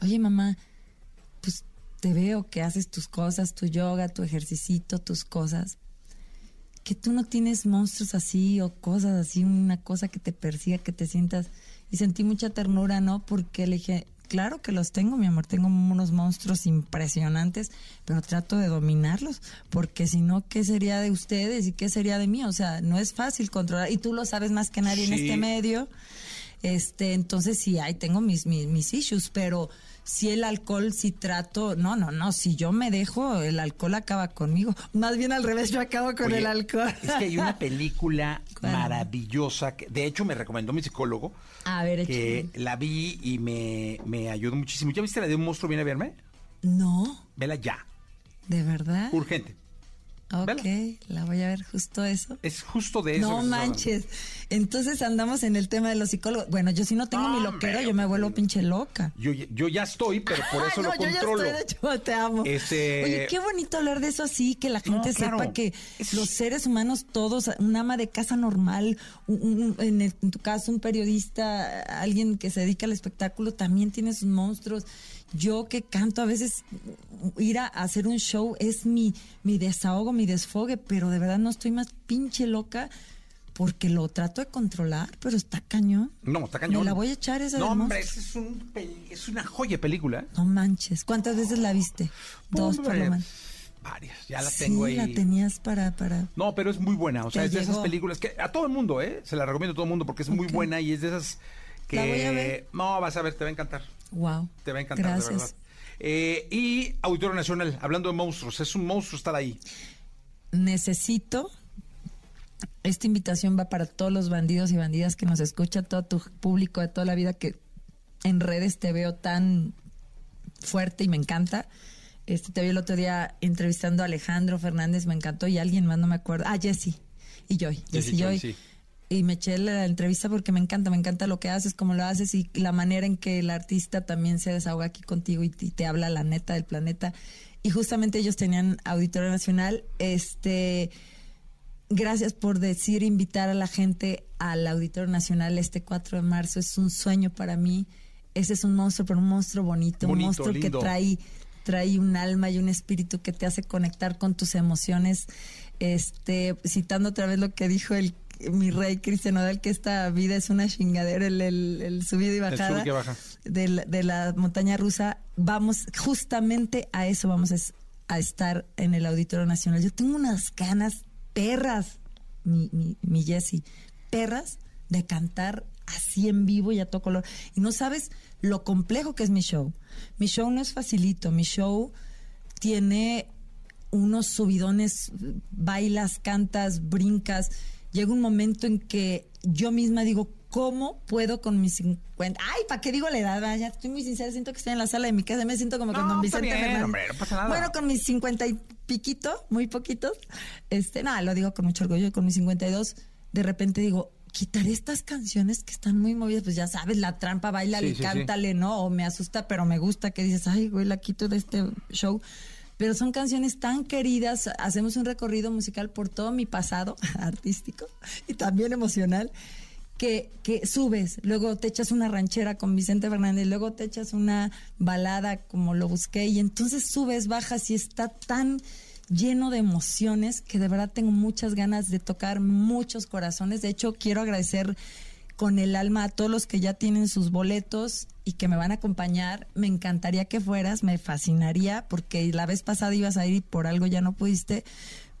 oye mamá, pues te veo que haces tus cosas, tu yoga, tu ejercicito, tus cosas. Que tú no tienes monstruos así o cosas así, una cosa que te persiga, que te sientas. Y sentí mucha ternura, ¿no? Porque le dije, claro que los tengo, mi amor, tengo unos monstruos impresionantes, pero trato de dominarlos, porque si no, ¿qué sería de ustedes y qué sería de mí? O sea, no es fácil controlar, y tú lo sabes más que nadie en este medio. Este, entonces sí, ahí tengo mis, mis, mis issues, pero si el alcohol, si trato, no, no, no, si yo me dejo, el alcohol acaba conmigo. Más bien al revés, yo acabo con Oye, el alcohol. Es que hay una [laughs] película maravillosa, que de hecho me recomendó mi psicólogo, A ver, que échale. la vi y me, me ayudó muchísimo. ¿Ya viste la de un monstruo viene a verme? No, Vela ya, de verdad. urgente. Ok, Vela. la voy a ver justo eso. Es justo de eso. No manches. Entonces andamos en el tema de los psicólogos. Bueno, yo si no tengo mi loquero, yo me vuelvo pinche loca. Yo, yo ya estoy, pero por eso Ay, lo no, yo ya controlo. estoy, hecho, te amo. Este- Oye, qué bonito hablar de eso así, que la gente No, claro. sepa que Es- los seres humanos todos, un ama de casa normal, un- un- en, el- en tu caso un periodista, alguien que se dedica al espectáculo, también tiene sus monstruos. Yo que canto, a veces ir a hacer un show es mi, mi desahogo, mi desfogue, pero de verdad no estoy más pinche loca porque lo trato de controlar, pero está cañón. No, está cañón. Me la voy a echar esa No, de hombre, es, un es una joya película. No manches. ¿Cuántas veces la viste? Dos por lo menos. Varias, ya la sí, tengo ahí. la tenías para, para. No, pero es muy buena. O sea, es de esas películas que a todo el mundo, ¿eh? Se la recomiendo a todo el mundo porque es muy buena y es de esas que. La voy a ver. No, vas a ver, te va a encantar. Wow. Te va a encantar, de Gracias. verdad. Eh, y Auditorio Nacional, hablando de monstruos, es un monstruo estar ahí. Necesito. Esta invitación va para todos los bandidos y bandidas que nos escucha, todo tu público de toda la vida que en redes te veo tan fuerte y me encanta. Este, te vi el otro día entrevistando a Alejandro Fernández, me encantó, y alguien más, no me acuerdo. Ah, Jessy. Y Joy. Jessy Joy. sí. Y me eché la entrevista porque me encanta, me encanta lo que haces, cómo lo haces y la manera en que el artista también se desahoga aquí contigo y, y te habla la neta del planeta. Y justamente ellos tenían Auditorio Nacional. Este, gracias por decir, invitar a la gente al Auditorio Nacional este 4 de marzo. Es un sueño para mí. Ese es un monstruo, pero un monstruo bonito, Bonito, un monstruo lindo. que trae trae un alma y un espíritu que te hace conectar con tus emociones. Este, citando otra vez lo que dijo el mi rey Cristian Odal, que esta vida es una chingadera, el, el, el subido y El bajada sub que baja. de la, de la montaña rusa, vamos justamente a eso vamos es- a estar en el Auditorio Nacional. Yo tengo unas ganas perras, mi, mi, mi Jessie, perras de cantar así en vivo y a todo color. Y no sabes lo complejo que es mi show. Mi show no es facilito, mi show tiene unos subidones, bailas, cantas, brincas. Llega un momento en que yo misma digo, ¿cómo puedo con mis 50? Ay, ¿para qué digo la edad? Va, Ya estoy muy sincera, siento que estoy en la sala de mi casa, me siento como con No, don está Vicente bien, Fernández. hombre, no pasa nada. Bueno, con mis 50 y piquito, muy poquitos, este, nada, lo digo con mucho orgullo, con mis 52, de repente digo, quitaré estas canciones que están muy movidas, pues ya sabes, la trampa, baila Sí, y sí, sí. cántale, ¿no? O me asusta, pero me gusta, que dices, ay, güey, la quito de este show. Pero son canciones tan queridas, hacemos un recorrido musical por todo mi pasado [laughs] artístico y también emocional, que, que subes, luego te echas una ranchera con Vicente Fernández, luego te echas una balada como lo busqué, y entonces subes, bajas y está tan lleno de emociones que de verdad tengo muchas ganas de tocar muchos corazones. De hecho, quiero agradecer con el alma a todos los que ya tienen sus boletos y que me van a acompañar. Me encantaría que fueras, me fascinaría, porque la vez pasada ibas a ir y por algo ya no pudiste,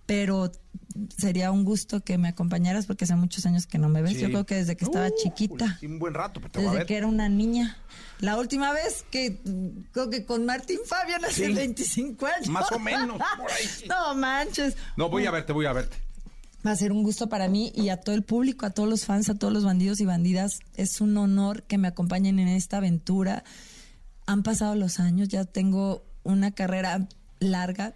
pero sería un gusto que me acompañaras porque hace muchos años que no me ves. Sí. Yo creo que desde que estaba Uh, chiquita. un buen rato, pero te a Desde ver. que era una niña. La última vez que creo que con Martín Fabián hace Sí. 25 años. Más o menos, por ahí. [laughs] No manches. No, voy a verte, voy a verte. Va a ser un gusto para mí y a todo el público, a todos los fans, a todos los bandidos y bandidas. Es un honor que me acompañen en esta aventura. Han pasado los años, ya tengo una carrera larga.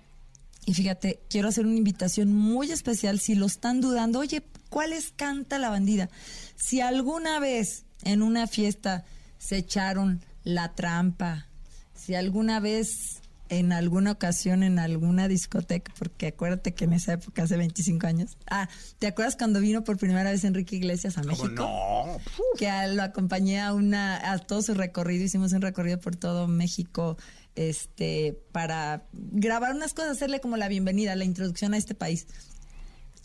Y fíjate, quiero hacer una invitación muy especial. Si lo están dudando, oye, ¿cuál es canta la bandida? Si alguna vez en una fiesta se echaron la trampa, si alguna vez en alguna ocasión en alguna discoteca, porque acuérdate que en esa época, hace 25 años, ah, ¿te acuerdas cuando vino por primera vez Enrique Iglesias a ¿Cómo México? no? que a- lo acompañé a una a todo su recorrido hicimos un recorrido por todo México este para grabar unas cosas hacerle como la bienvenida la introducción a este país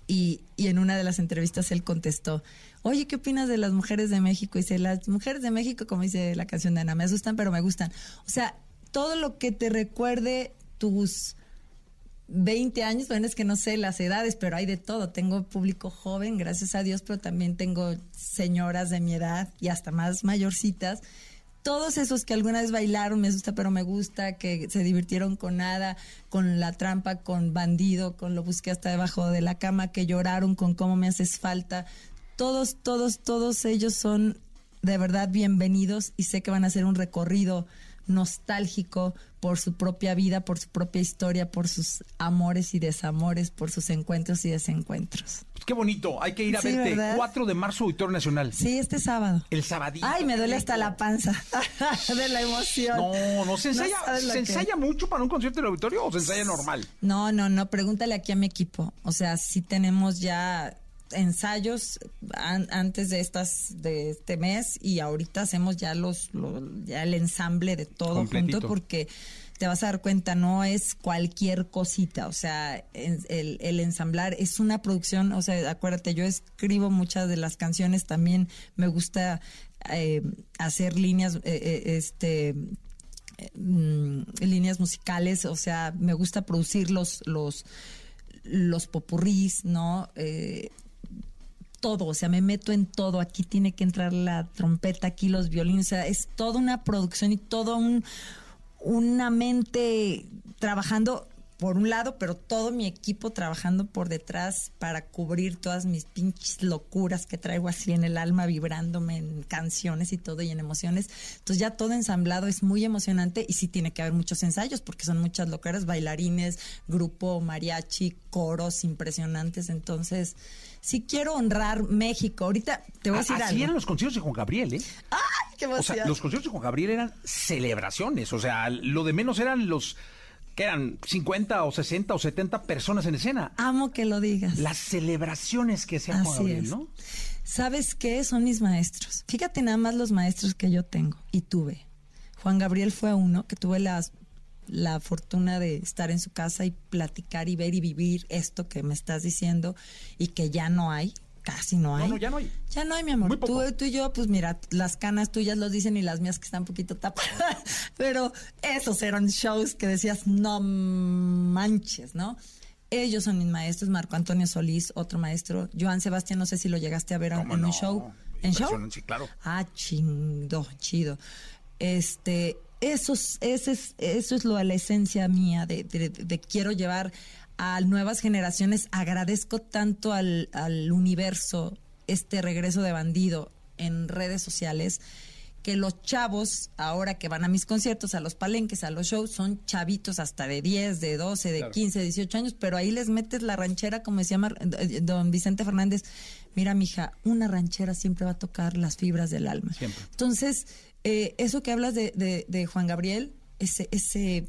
y, y en una de las entrevistas él contestó oye qué opinas de las mujeres de México y dice las mujeres de México como dice la canción de Ana me asustan pero me gustan o sea todo lo que te recuerde tus 20 años, bueno, es que no sé las edades, pero hay de todo. Tengo público joven, gracias a Dios, pero también tengo señoras de mi edad y hasta más mayorcitas. Todos esos que alguna vez bailaron, me asusta, pero me gusta, que se divirtieron con nada, con la trampa, con bandido, con lo busqué hasta debajo de la cama, que lloraron con cómo me haces falta. Todos, todos, todos ellos son de verdad bienvenidos y sé que van a hacer un recorrido nostálgico por su propia vida, por su propia historia, por sus amores y desamores, por sus encuentros y desencuentros. Pues qué bonito. Hay que ir a Sí, verte. ¿verdad? 4 de marzo, Auditorio Nacional. Sí, este sábado. El sabadito. Ay, me duele hasta la panza [laughs] de la emoción. No, no se ensaya, ¿se ensaya mucho para un concierto en el auditorio o se ensaya normal? No, no, no, pregúntale aquí a mi equipo. O sea, sí tenemos ya ensayos an- antes de estas de este mes y ahorita hacemos ya los, lo- ya el ensamble de todo Completito. junto porque te vas a dar cuenta no es cualquier cosita, o sea, en- el, el ensamblar es una producción, o sea, acuérdate, yo escribo muchas de las canciones también, me gusta eh, hacer líneas, eh, eh, este mm, líneas musicales, o sea, me gusta producir los, los, los popurrís, ¿no? Eh, todo, o sea, me meto en todo. Aquí tiene que entrar la trompeta, aquí los violines, o sea, es toda una producción y todo un, una mente trabajando por un lado, pero todo mi equipo trabajando por detrás para cubrir todas mis pinches locuras que traigo así en el alma, vibrándome en canciones y todo y en emociones. Entonces ya todo ensamblado es muy emocionante y sí tiene que haber muchos ensayos porque son muchas locuras, bailarines, grupo, mariachi, coros impresionantes. Entonces, sí quiero honrar México. Ahorita te voy a decir Así algo. eran los conciertos de Juan Gabriel, ¿eh? ¡Ay, qué O sea, emoción! los conciertos de Juan Gabriel eran celebraciones. O sea, lo de menos eran los que eran 50 o 60 o 70 personas en escena. Amo que lo digas. Las celebraciones que hacía Juan Gabriel, es. ¿no? ¿Sabes qué? Son mis maestros. Fíjate nada más los maestros que yo tengo y tuve. Juan Gabriel fue uno que tuve las- la fortuna de estar en su casa y platicar y ver y vivir esto que me estás diciendo y que ya no hay, casi no hay. No, no, ya no hay. Ya no hay, mi amor. Tú, tú y yo, pues mira, las canas tuyas los dicen y las mías que están un poquito tapadas. [laughs] Pero esos eran shows que decías, no manches, ¿no? Ellos son mis maestros, Marco Antonio Solís, otro maestro. Joan Sebastián, no sé si lo llegaste a ver en ¿Cómo un show. ¿En show? Sí, claro. Ah, chido, chido. Este, eso es, ese es, eso es lo, la esencia mía de, de- de quiero llevar a nuevas generaciones. Agradezco tanto al, al universo este regreso de bandido en redes sociales que los chavos, ahora que van a mis conciertos, a los palenques, a los shows, son chavitos hasta de 10, de 12, de Claro. 15, 18 años, pero ahí les metes la ranchera, como decía Mar- eh, don Vicente Fernández, mira, mija, una ranchera siempre va a tocar las fibras del alma. Siempre. Entonces, eh, eso que hablas de, de- de Juan Gabriel, ese, ese,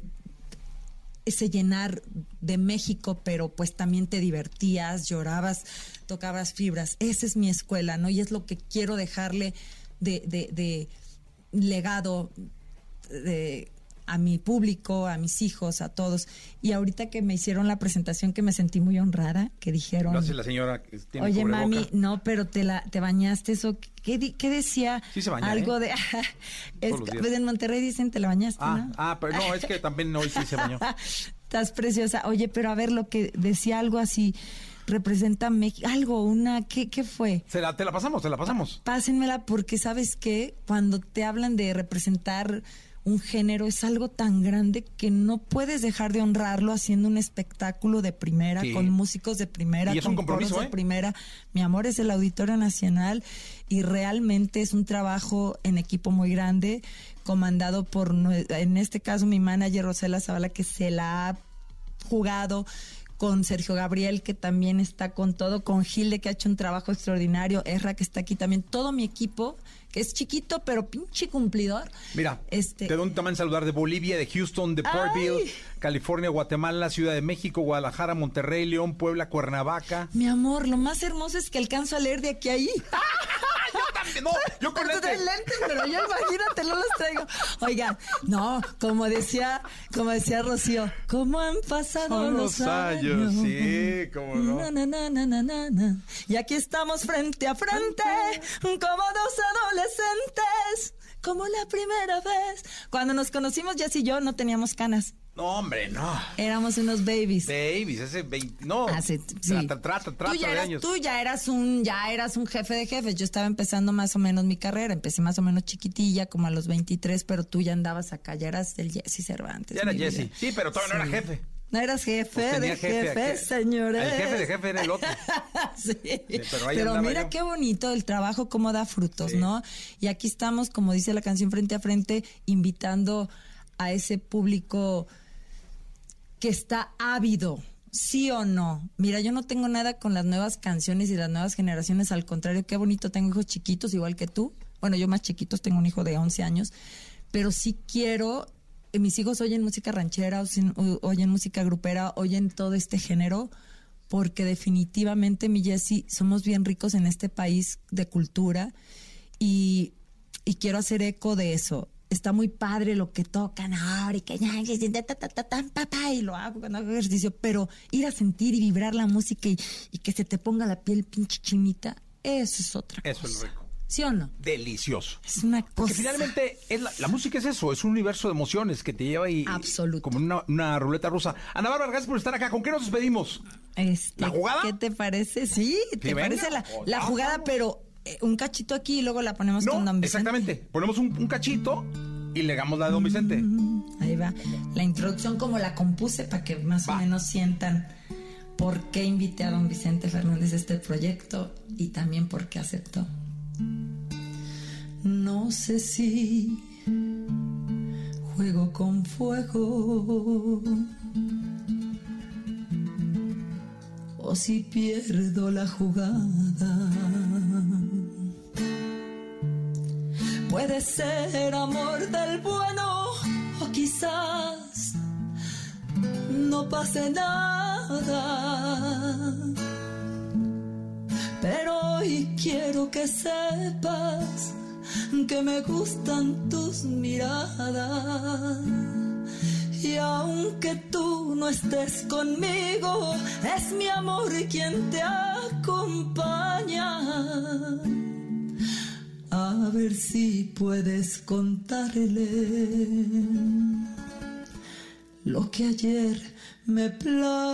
ese llenar de México, pero pues también te divertías, llorabas, tocabas fibras. Esa es mi escuela, ¿no? Y es lo que quiero dejarle de, de- de legado de, a mi público, a mis hijos, a todos. Y ahorita que me hicieron la presentación, que me sentí muy honrada, que dijeron... Lo hace la señora que tiene Oye, cubreboca. mami, no, pero te la te bañaste eso. ¿Qué, qué decía? Sí se baña, Algo ¿eh? de [laughs] es, pues en Monterrey dicen te la bañaste, Ah, ¿no? ah, pero no, es que también hoy sí se bañó. [laughs] Estás preciosa. Oye, pero a ver lo que decía algo así representa México, algo, una ¿qué, qué fue? Se la- te la pasamos, te la pasamos. Pásenmela porque sabes que cuando te hablan de representar un género es algo tan grande que no puedes dejar de honrarlo haciendo un espectáculo de primera Sí. con músicos de primera Y es con un compromiso, coros de ¿eh? primera. Mi amor es el Auditorio Nacional y realmente es un trabajo en equipo muy grande comandado por en este caso mi manager Rosela Zavala que se la ha jugado con Sergio Gabriel, que también está con todo, con Gilde, que ha hecho un trabajo extraordinario, Erra, que está aquí también, todo mi equipo, que es chiquito, pero pinche cumplidor. Mira, Este- te doy un también saludar de Bolivia, de Houston, de Portville. California, Guatemala, Ciudad de México, Guadalajara, Monterrey, León, Puebla, Cuernavaca. Mi amor, lo más hermoso es que alcanzo a leer de aquí a ahí. [laughs] yo también, no, yo con traes lentes. lentes, pero yo imagínate, no los traigo. Oigan, no, como decía, como decía Rocío, ¿cómo han pasado Son los, los años, años? sí, cómo no. Na, na, na, na, na, na, na. Y aquí estamos frente a frente, como dos adolescentes, como la primera vez. Cuando nos conocimos, Jess y yo no teníamos canas, No, hombre, no. éramos unos babies. Babies, ese 20, no. Hace- sí. Trata, trata, trata tú ya de eras, años. tú ya eras un, ya eras un jefe de jefes. Yo estaba empezando más o menos mi carrera. Empecé más o menos chiquitilla, como a los 23, pero tú ya andabas acá, ya eras el Jesse Cervantes. Ya era Jesse. Sí, pero todavía no era jefe. No eras jefe Pues de jefe aquel- señores. El jefe de jefe era el otro. [laughs] sí. pero mira yo. qué bonito el trabajo, cómo da frutos, Sí. ¿no? Y aquí estamos, como dice la canción Frente a Frente, invitando a ese público que está ávido, sí o no. Mira, yo no tengo nada con las nuevas canciones y las nuevas generaciones, al contrario, qué bonito, tengo hijos chiquitos igual que tú. Bueno, yo más chiquitos, tengo un hijo de 11 años, pero sí quiero, mis hijos oyen música ranchera, oyen, música grupera, oyen todo este género, porque definitivamente, mi Jessie, somos bien ricos en este país de cultura y, y quiero hacer eco de eso. Está muy padre lo que tocan ahora y que ya, ya, ya, ta, ta, ta, ta, papá, y lo hago cuando hago ejercicio, pero ir a sentir y vibrar la música y, y que se te ponga la piel pinche chinita, eso es otra Eso es cosa. rico. ¿Sí o no? Delicioso. Es una cosa. Porque finalmente es la, la música es eso, es un universo de emociones que te lleva Absoluto. como una, una ruleta rusa. Ana Bárbara, gracias por estar acá. ¿Con qué nos despedimos? Este, ¿La jugada? ¿Qué te parece? Sí, ¿te parece la, la jugada, pero eh, un cachito aquí y luego la ponemos con No, Don Vicente? exactamente. Ponemos un, un cachito y le damos la de Don Vicente. Ahí va. La introducción como la compuse para que más o menos sientan por qué invité a don Vicente Fernández a este proyecto y también por qué aceptó. No sé si juego con fuego o si pierdo la jugada. Puede ser amor del bueno o quizás no pase nada. Pero hoy quiero que sepas que me gustan tus miradas. Y aunque tú no estés conmigo, es mi amor quien te acompaña. A ver si puedes contarle lo que ayer me platicabas.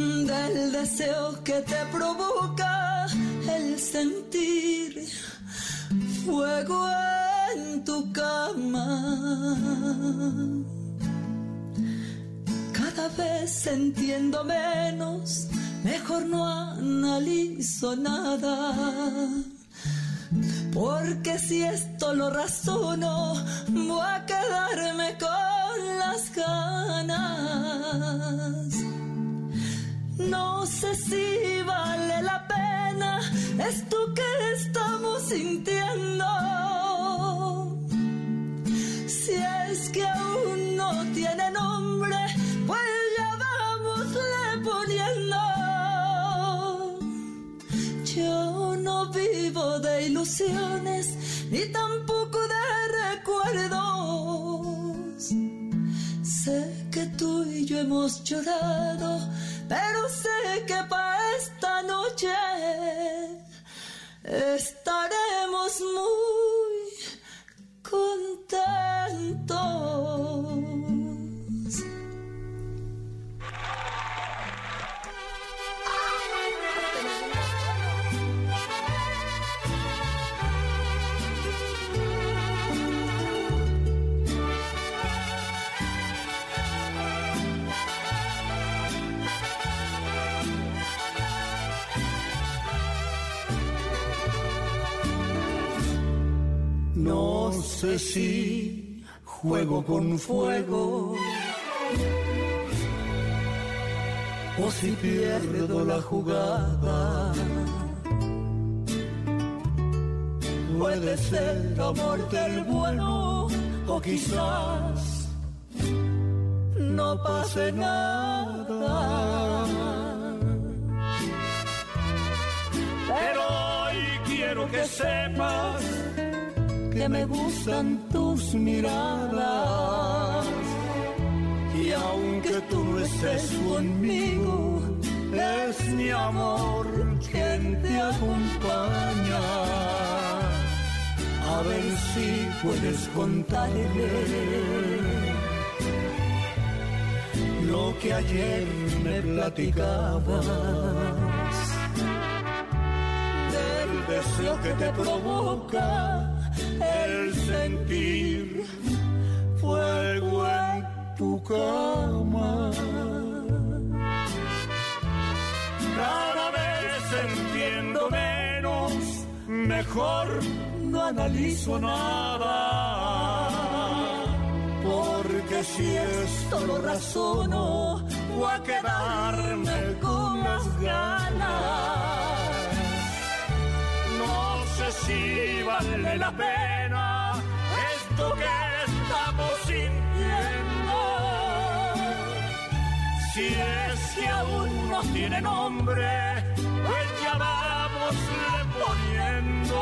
Del deseo que te provoca el sentir fuego en tu cama. Cada vez entiendo menos, mejor no analizo nada. Porque si esto lo razono, voy a quedarme con las ganas. No sé si vale la pena esto que estamos sintiendo. Si es que aún no tiene nombre, pues ya vámosle poniendo. Yo no vivo de ilusiones ni tampoco de recuerdos. Sé que tú y yo hemos llorado, pero sé que para esta noche estaremos muy contentos. No sé si juego con fuego o si pierdo la jugada. Puede ser amor del bueno o quizás no pase nada. Pero hoy quiero que sepas que me gustan tus miradas. Y aunque tú no estés conmigo, es mi amor quien te acompaña. A ver si puedes contarle lo que ayer me platicabas del deseo que te provoca el sentir fuego en tu cama. Cada vez entiendo menos, mejor no analizo nada. Porque si esto lo razono, voy a quedarme con las ganas. Si vale la pena esto que estamos sintiendo. Si es que aún no tiene nombre, pues ya vamos poniendo.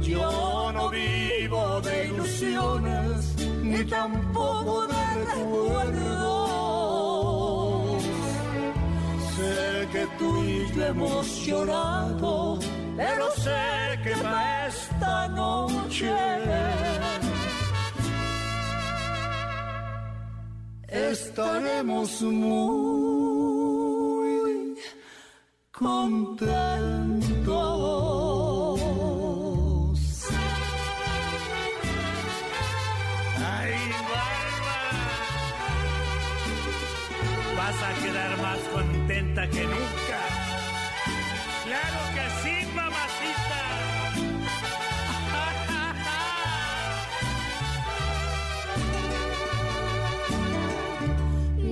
Yo no vivo de ilusiones, ni tampoco de recuerdos. Que tú y yo hemos llorado, pero sé que para esta noche estaremos muy contentos. Contenta que nunca. Claro que sí, mamacita. [laughs]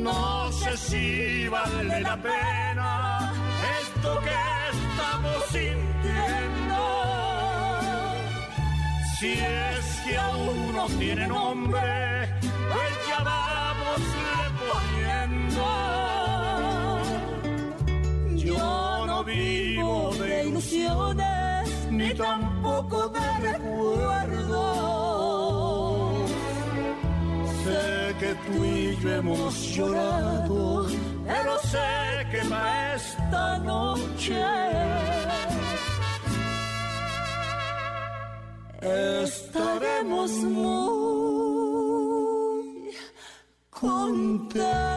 No sé si vale la pena esto que estamos sintiendo. Si es que aún no tiene nombre, pues ya vamos poniendo. Yo no vivo de ilusiones, ni tampoco de recuerdos. Sé que tú y yo hemos llorado, pero sé que para esta noche estaremos muy contentos.